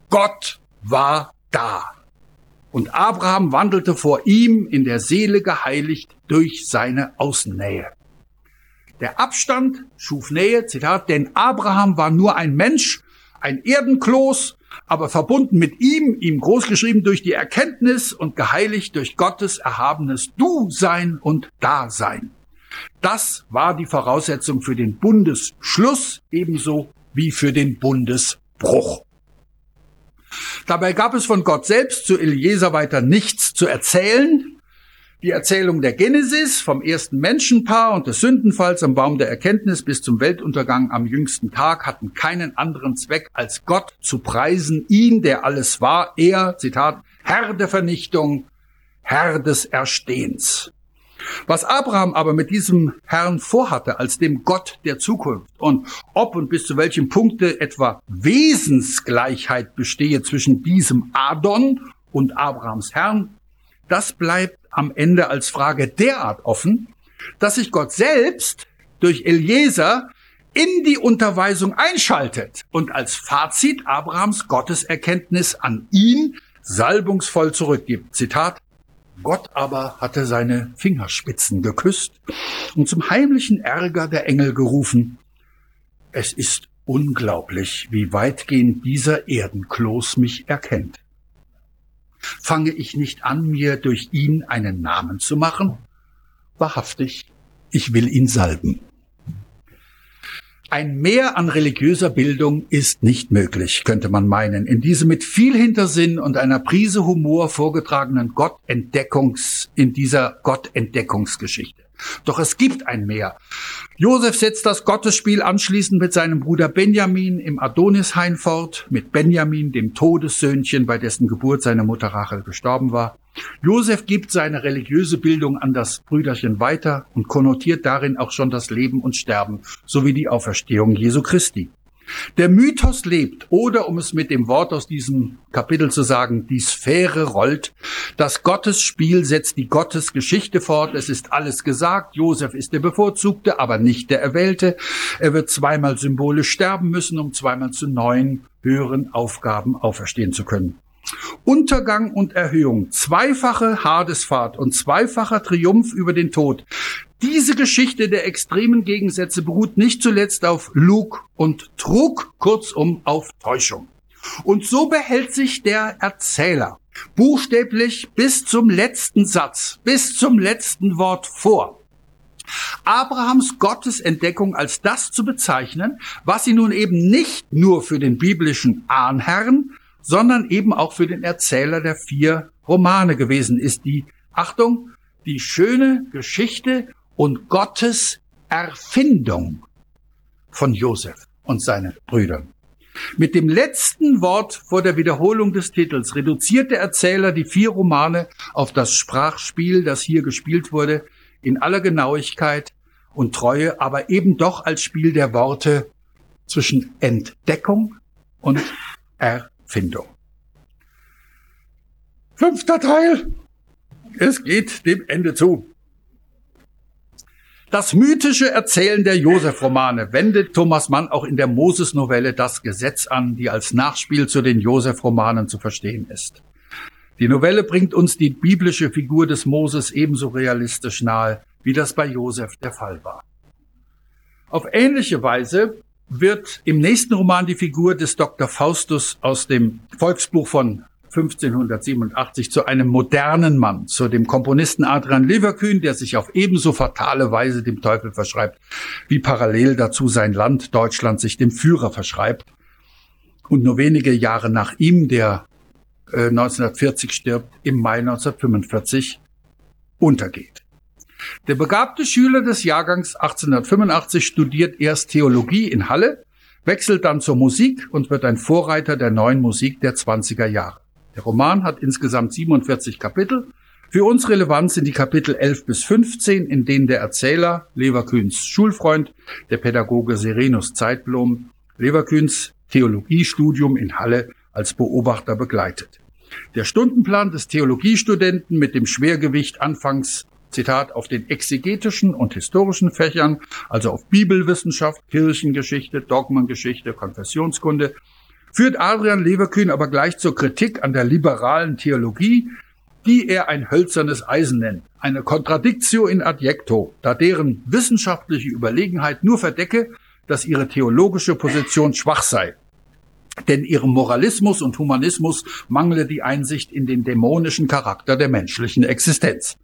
Gott war da. Und Abraham wandelte vor ihm in der Seele geheiligt durch seine Außennähe. Der Abstand schuf Nähe, Zitat, denn Abraham war nur ein Mensch, ein Erdenkloß, aber verbunden mit ihm, ihm großgeschrieben durch die Erkenntnis und geheiligt durch Gottes erhabenes Du-Sein und Dasein. Das war die Voraussetzung für den Bundesschluss ebenso wie für den Bundesbruch. Dabei gab es von Gott selbst zu Eliezer weiter nichts zu erzählen. Die Erzählung der Genesis vom ersten Menschenpaar und des Sündenfalls am Baum der Erkenntnis bis zum Weltuntergang am jüngsten Tag hatten keinen anderen Zweck als Gott zu preisen, ihn, der alles war, er, Zitat, Herr der Vernichtung, Herr des Erstehens. Was Abraham aber mit diesem Herrn vorhatte, als dem Gott der Zukunft und ob und bis zu welchem Punkte etwa Wesensgleichheit bestehe zwischen diesem Adon und Abrahams Herrn, das bleibt am Ende als Frage derart offen, dass sich Gott selbst durch Eliezer in die Unterweisung einschaltet und als Fazit Abrahams Gotteserkenntnis an ihn salbungsvoll zurückgibt. Zitat, Gott aber hatte seine Fingerspitzen geküsst und zum heimlichen Ärger der Engel gerufen. Es ist unglaublich, wie weitgehend dieser Erdenkloß mich erkennt. Fange ich nicht an, mir durch ihn einen Namen zu machen? Wahrhaftig, ich will ihn salben. Ein Mehr an religiöser Bildung ist nicht möglich, könnte man meinen, in diesem mit viel Hintersinn und einer Prise Humor vorgetragenen Gottentdeckungs, in dieser Gottentdeckungsgeschichte. Doch es gibt ein Mehr. Josef setzt das Gottesspiel anschließend mit seinem Bruder Benjamin im Adonishain fort, mit Benjamin, dem Todessöhnchen, bei dessen Geburt seine Mutter Rachel gestorben war. Josef gibt seine religiöse Bildung an das Brüderchen weiter und konnotiert darin auch schon das Leben und Sterben sowie die Auferstehung Jesu Christi. Der Mythos lebt, oder um es mit dem Wort aus diesem Kapitel zu sagen, die Sphäre rollt. Das Gottesspiel setzt die Gottesgeschichte fort. Es ist alles gesagt. Josef ist der Bevorzugte, aber nicht der Erwählte. Er wird zweimal symbolisch sterben müssen, um zweimal zu neuen, höheren Aufgaben auferstehen zu können. Untergang und Erhöhung, zweifache Hadesfahrt und zweifacher Triumph über den Tod. Diese Geschichte der extremen Gegensätze beruht nicht zuletzt auf Lug und Trug, kurzum auf Täuschung. Und so behält sich der Erzähler buchstäblich bis zum letzten Satz, bis zum letzten Wort vor. Abrahams Gottesentdeckung als das zu bezeichnen, was sie nun eben nicht nur für den biblischen Ahnherrn, sondern eben auch für den Erzähler der vier Romane gewesen ist, die, Achtung, die schöne Geschichte und Gottes Erfindung von Josef und seinen Brüdern. Mit dem letzten Wort vor der Wiederholung des Titels reduziert der Erzähler die vier Romane auf das Sprachspiel, das hier gespielt wurde, in aller Genauigkeit und Treue, aber eben doch als Spiel der Worte zwischen Entdeckung und Erfindung. Fünfter Teil. Es geht dem Ende zu. Das mythische Erzählen der Josef-Romane wendet Thomas Mann auch in der Moses-Novelle Das Gesetz an, die als Nachspiel zu den Josef-Romanen zu verstehen ist. Die Novelle bringt uns die biblische Figur des Moses ebenso realistisch nahe, wie das bei Josef der Fall war. Auf ähnliche Weise wird im nächsten Roman die Figur des Dr. Faustus aus dem Volksbuch von 1587 zu einem modernen Mann, zu dem Komponisten Adrian Leverkühn, der sich auf ebenso fatale Weise dem Teufel verschreibt, wie parallel dazu sein Land Deutschland sich dem Führer verschreibt. Und nur wenige Jahre nach ihm, der äh, 1940 stirbt, im Mai 1945 untergeht. Der begabte Schüler des Jahrgangs 1885 studiert erst Theologie in Halle, wechselt dann zur Musik und wird ein Vorreiter der neuen Musik der 20er Jahre. Der Roman hat insgesamt 47 Kapitel. Für uns relevant sind die Kapitel 11 bis 15, in denen der Erzähler, Leverkühns Schulfreund, der Pädagoge Serenus Zeitblom, Leverkühns Theologiestudium in Halle als Beobachter begleitet. Der Stundenplan des Theologiestudenten mit dem Schwergewicht anfangs Zitat, auf den exegetischen und historischen Fächern, also auf Bibelwissenschaft, Kirchengeschichte, Dogmengeschichte, Konfessionskunde, führt Adrian Leverkühn aber gleich zur Kritik an der liberalen Theologie, die er ein hölzernes Eisen nennt, eine Contradictio in adjecto, da deren wissenschaftliche Überlegenheit nur verdecke, dass ihre theologische Position schwach sei. Denn ihrem Moralismus und Humanismus mangle die Einsicht in den dämonischen Charakter der menschlichen Existenz.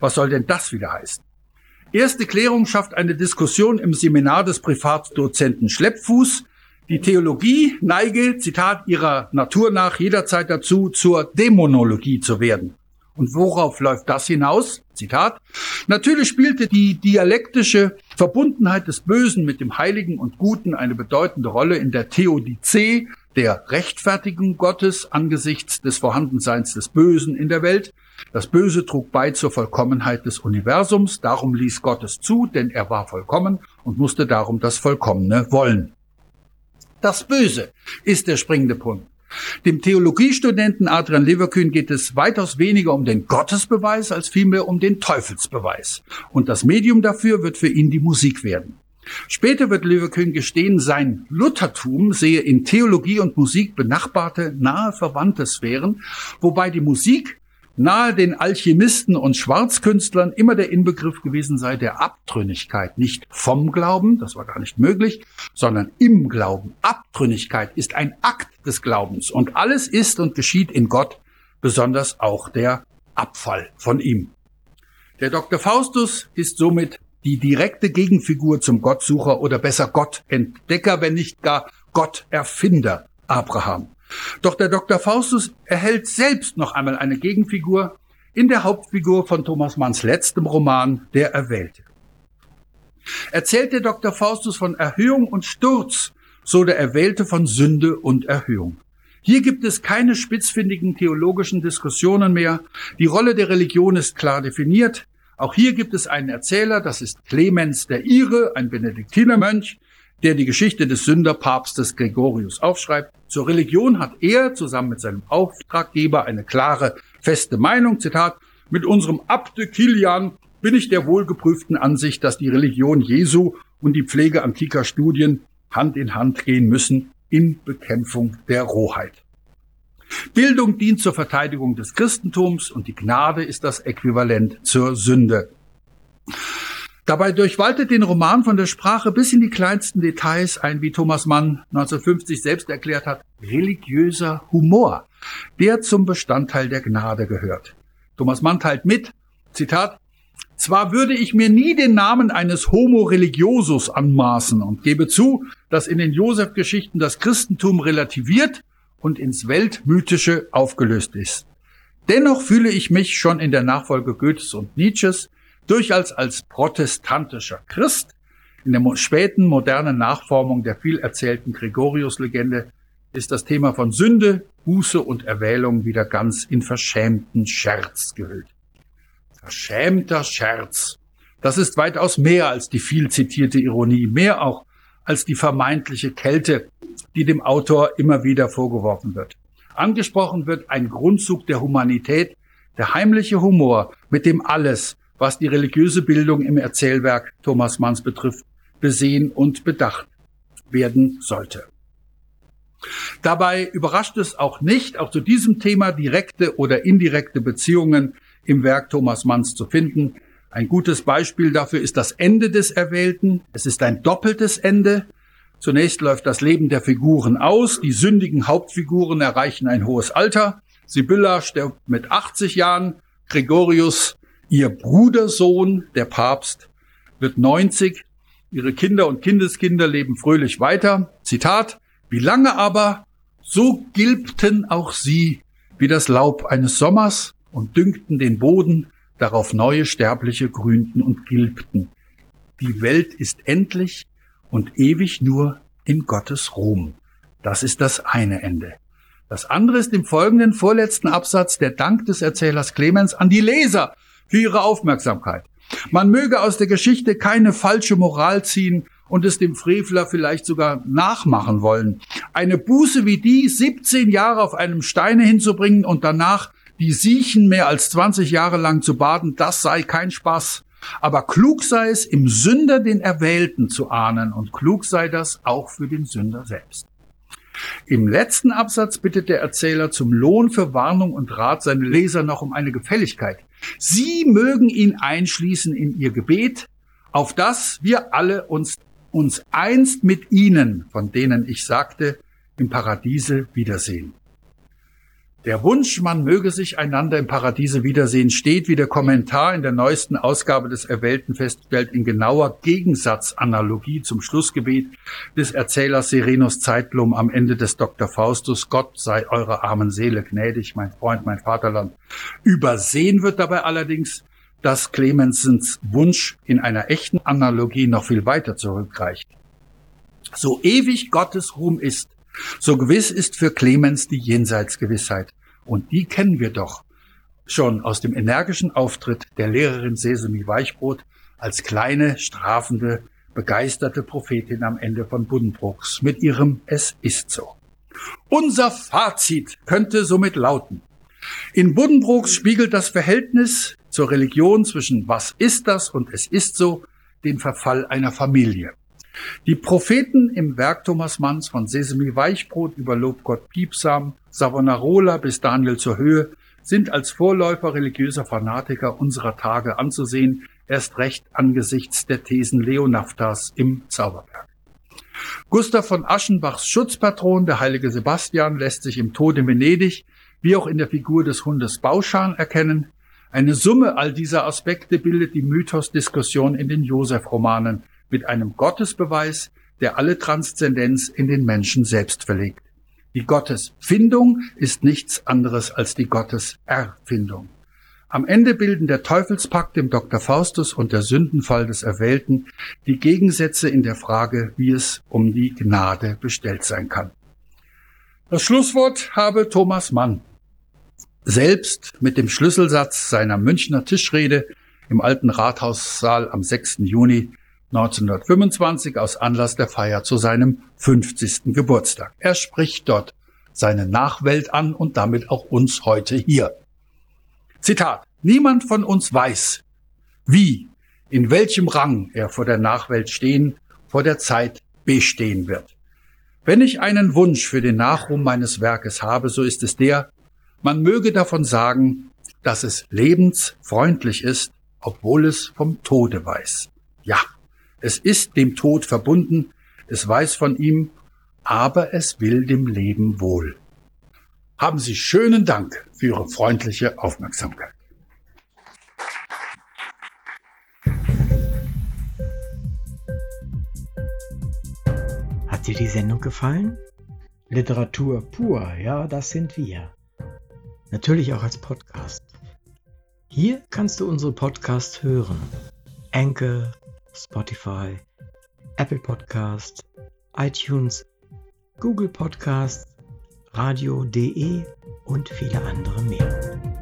Was soll denn das wieder heißen? Erste Klärung schafft eine Diskussion im Seminar des Privatdozenten Schleppfuß, die Theologie neige, Zitat, ihrer Natur nach jederzeit dazu, zur Dämonologie zu werden. Und worauf läuft das hinaus? Zitat. Natürlich spielte die dialektische Verbundenheit des Bösen mit dem Heiligen und Guten eine bedeutende Rolle in der Theodizee, der Rechtfertigung Gottes angesichts des Vorhandenseins des Bösen in der Welt. Das Böse trug bei zur Vollkommenheit des Universums, darum ließ Gott es zu, denn er war vollkommen und musste darum das Vollkommene wollen. Das Böse ist der springende Punkt. Dem Theologiestudenten Adrian Leverkühn geht es weitaus weniger um den Gottesbeweis als vielmehr um den Teufelsbeweis. Und das Medium dafür wird für ihn die Musik werden. Später wird Leverkühn gestehen, sein Luthertum sehe in Theologie und Musik benachbarte, nahe verwandte Sphären, wobei die Musik nahe den Alchemisten und Schwarzkünstlern immer der Inbegriff gewesen sei der Abtrünnigkeit. Nicht vom Glauben, das war gar nicht möglich, sondern im Glauben. Abtrünnigkeit ist ein Akt des Glaubens und alles ist und geschieht in Gott, besonders auch der Abfall von ihm. Der Dr. Faustus ist somit die direkte Gegenfigur zum Gottsucher oder besser Gottentdecker, wenn nicht gar Gotterfinder Abraham. Doch der Dr. Faustus erhält selbst noch einmal eine Gegenfigur in der Hauptfigur von Thomas Manns letztem Roman, Der Erwählte. Erzählt der Dr. Faustus von Erhöhung und Sturz, so der Erwählte von Sünde und Erhöhung. Hier gibt es keine spitzfindigen theologischen Diskussionen mehr. Die Rolle der Religion ist klar definiert. Auch hier gibt es einen Erzähler, das ist Clemens der Ire, ein Benediktinermönch, der die Geschichte des Sünderpapstes Gregorius aufschreibt. Zur Religion hat er zusammen mit seinem Auftraggeber eine klare, feste Meinung. Zitat, mit unserem Abte Kilian bin ich der wohlgeprüften Ansicht, dass die Religion Jesu und die Pflege antiker Studien Hand in Hand gehen müssen in Bekämpfung der Rohheit. Bildung dient zur Verteidigung des Christentums und die Gnade ist das Äquivalent zur Sünde. Dabei durchwaltet den Roman von der Sprache bis in die kleinsten Details ein, wie Thomas Mann 1950 selbst erklärt hat, religiöser Humor, der zum Bestandteil der Gnade gehört. Thomas Mann teilt mit, Zitat, zwar würde ich mir nie den Namen eines Homo religiosus anmaßen und gebe zu, dass in den Josef-Geschichten das Christentum relativiert und ins Weltmythische aufgelöst ist. Dennoch fühle ich mich schon in der Nachfolge Goethes und Nietzsches durchaus als protestantischer Christ in der späten modernen Nachformung der viel erzählten Gregorius-Legende ist das Thema von Sünde, Buße und Erwählung wieder ganz in verschämten Scherz gehüllt. Verschämter Scherz. Das ist weitaus mehr als die viel zitierte Ironie, mehr auch als die vermeintliche Kälte, die dem Autor immer wieder vorgeworfen wird. Angesprochen wird ein Grundzug der Humanität, der heimliche Humor, mit dem alles, was die religiöse Bildung im Erzählwerk Thomas Manns betrifft, besehen und bedacht werden sollte. Dabei überrascht es auch nicht, auch zu diesem Thema direkte oder indirekte Beziehungen im Werk Thomas Manns zu finden. Ein gutes Beispiel dafür ist das Ende des Erwählten. Es ist ein doppeltes Ende. Zunächst läuft das Leben der Figuren aus. Die sündigen Hauptfiguren erreichen ein hohes Alter. Sibylla stirbt mit 80 Jahren. Gregorius, ihr Brudersohn, der Papst, wird 90. Ihre Kinder und Kindeskinder leben fröhlich weiter. Zitat. Wie lange aber, so gilbten auch sie wie das Laub eines Sommers und düngten den Boden, darauf neue Sterbliche grünten und gilbten. Die Welt ist endlich und ewig nur in Gottes Ruhm. Das ist das eine Ende. Das andere ist im folgenden vorletzten Absatz der Dank des Erzählers Clemens an die Leser für ihre Aufmerksamkeit. Man möge aus der Geschichte keine falsche Moral ziehen und es dem Frevler vielleicht sogar nachmachen wollen. Eine Buße wie die, 17 Jahre auf einem Steine hinzubringen und danach die Siechen mehr als 20 Jahre lang zu baden, das sei kein Spaß. Aber klug sei es, im Sünder den Erwählten zu ahnen und klug sei das auch für den Sünder selbst. Im letzten Absatz bittet der Erzähler zum Lohn für Warnung und Rat seine Leser noch um eine Gefälligkeit. Sie mögen ihn einschließen in ihr Gebet, auf das wir alle uns, uns einst mit ihnen, von denen ich sagte, im Paradiese wiedersehen. Der Wunsch, man möge sich einander im Paradiese wiedersehen, steht, wie der Kommentar in der neuesten Ausgabe des Erwählten feststellt, in genauer Gegensatzanalogie zum Schlussgebet des Erzählers Serenus Zeitlum am Ende des Dr. Faustus, Gott sei eurer armen Seele gnädig, mein Freund, mein Vaterland. Übersehen wird dabei allerdings, dass Clemensens Wunsch in einer echten Analogie noch viel weiter zurückreicht. So ewig Gottes Ruhm ist, so gewiss ist für Clemens die Jenseitsgewissheit. Und die kennen wir doch schon aus dem energischen Auftritt der Lehrerin Sesemi Weichbrot als kleine, strafende, begeisterte Prophetin am Ende von Buddenbrooks mit ihrem Es ist so. Unser Fazit könnte somit lauten. In Buddenbrooks spiegelt das Verhältnis zur Religion zwischen was ist das und es ist so den Verfall einer Familie. Die Propheten im Werk Thomas Manns von Sesemi Weichbrot über Lobgott Piepsam, Savonarola bis Daniel zur Höhe sind als Vorläufer religiöser Fanatiker unserer Tage anzusehen, erst recht angesichts der Thesen Leonaftas im Zauberberg. Gustav von Aschenbachs Schutzpatron, der heilige Sebastian, lässt sich im Tode Venedig wie auch in der Figur des Hundes Bauschan erkennen. Eine Summe all dieser Aspekte bildet die Mythos-Diskussion in den Josef-Romanen, mit einem Gottesbeweis, der alle Transzendenz in den Menschen selbst verlegt. Die Gottesfindung ist nichts anderes als die Gotteserfindung. Am Ende bilden der Teufelspakt im Dr. Faustus und der Sündenfall des Erwählten die Gegensätze in der Frage, wie es um die Gnade bestellt sein kann. Das Schlusswort habe Thomas Mann selbst mit dem Schlüsselsatz seiner Münchner Tischrede im alten Rathaussaal am 6. Juni 1925 aus Anlass der Feier zu seinem 50. Geburtstag. Er spricht dort seine Nachwelt an und damit auch uns heute hier. Zitat. Niemand von uns weiß, wie, in welchem Rang er vor der Nachwelt stehen, vor der Zeit bestehen wird. Wenn ich einen Wunsch für den Nachruhm meines Werkes habe, so ist es der, man möge davon sagen, dass es lebensfreundlich ist, obwohl es vom Tode weiß. Ja, es ist dem Tod verbunden, es weiß von ihm, aber es will dem Leben wohl. Haben Sie schönen Dank für Ihre freundliche Aufmerksamkeit. Hat dir die Sendung gefallen? Literatur pur, ja, das sind wir. Natürlich auch als Podcast. Hier kannst du unsere Podcasts hören. Enkel, Spotify, Apple Podcast, iTunes, Google Podcast, Radio.de und viele andere mehr.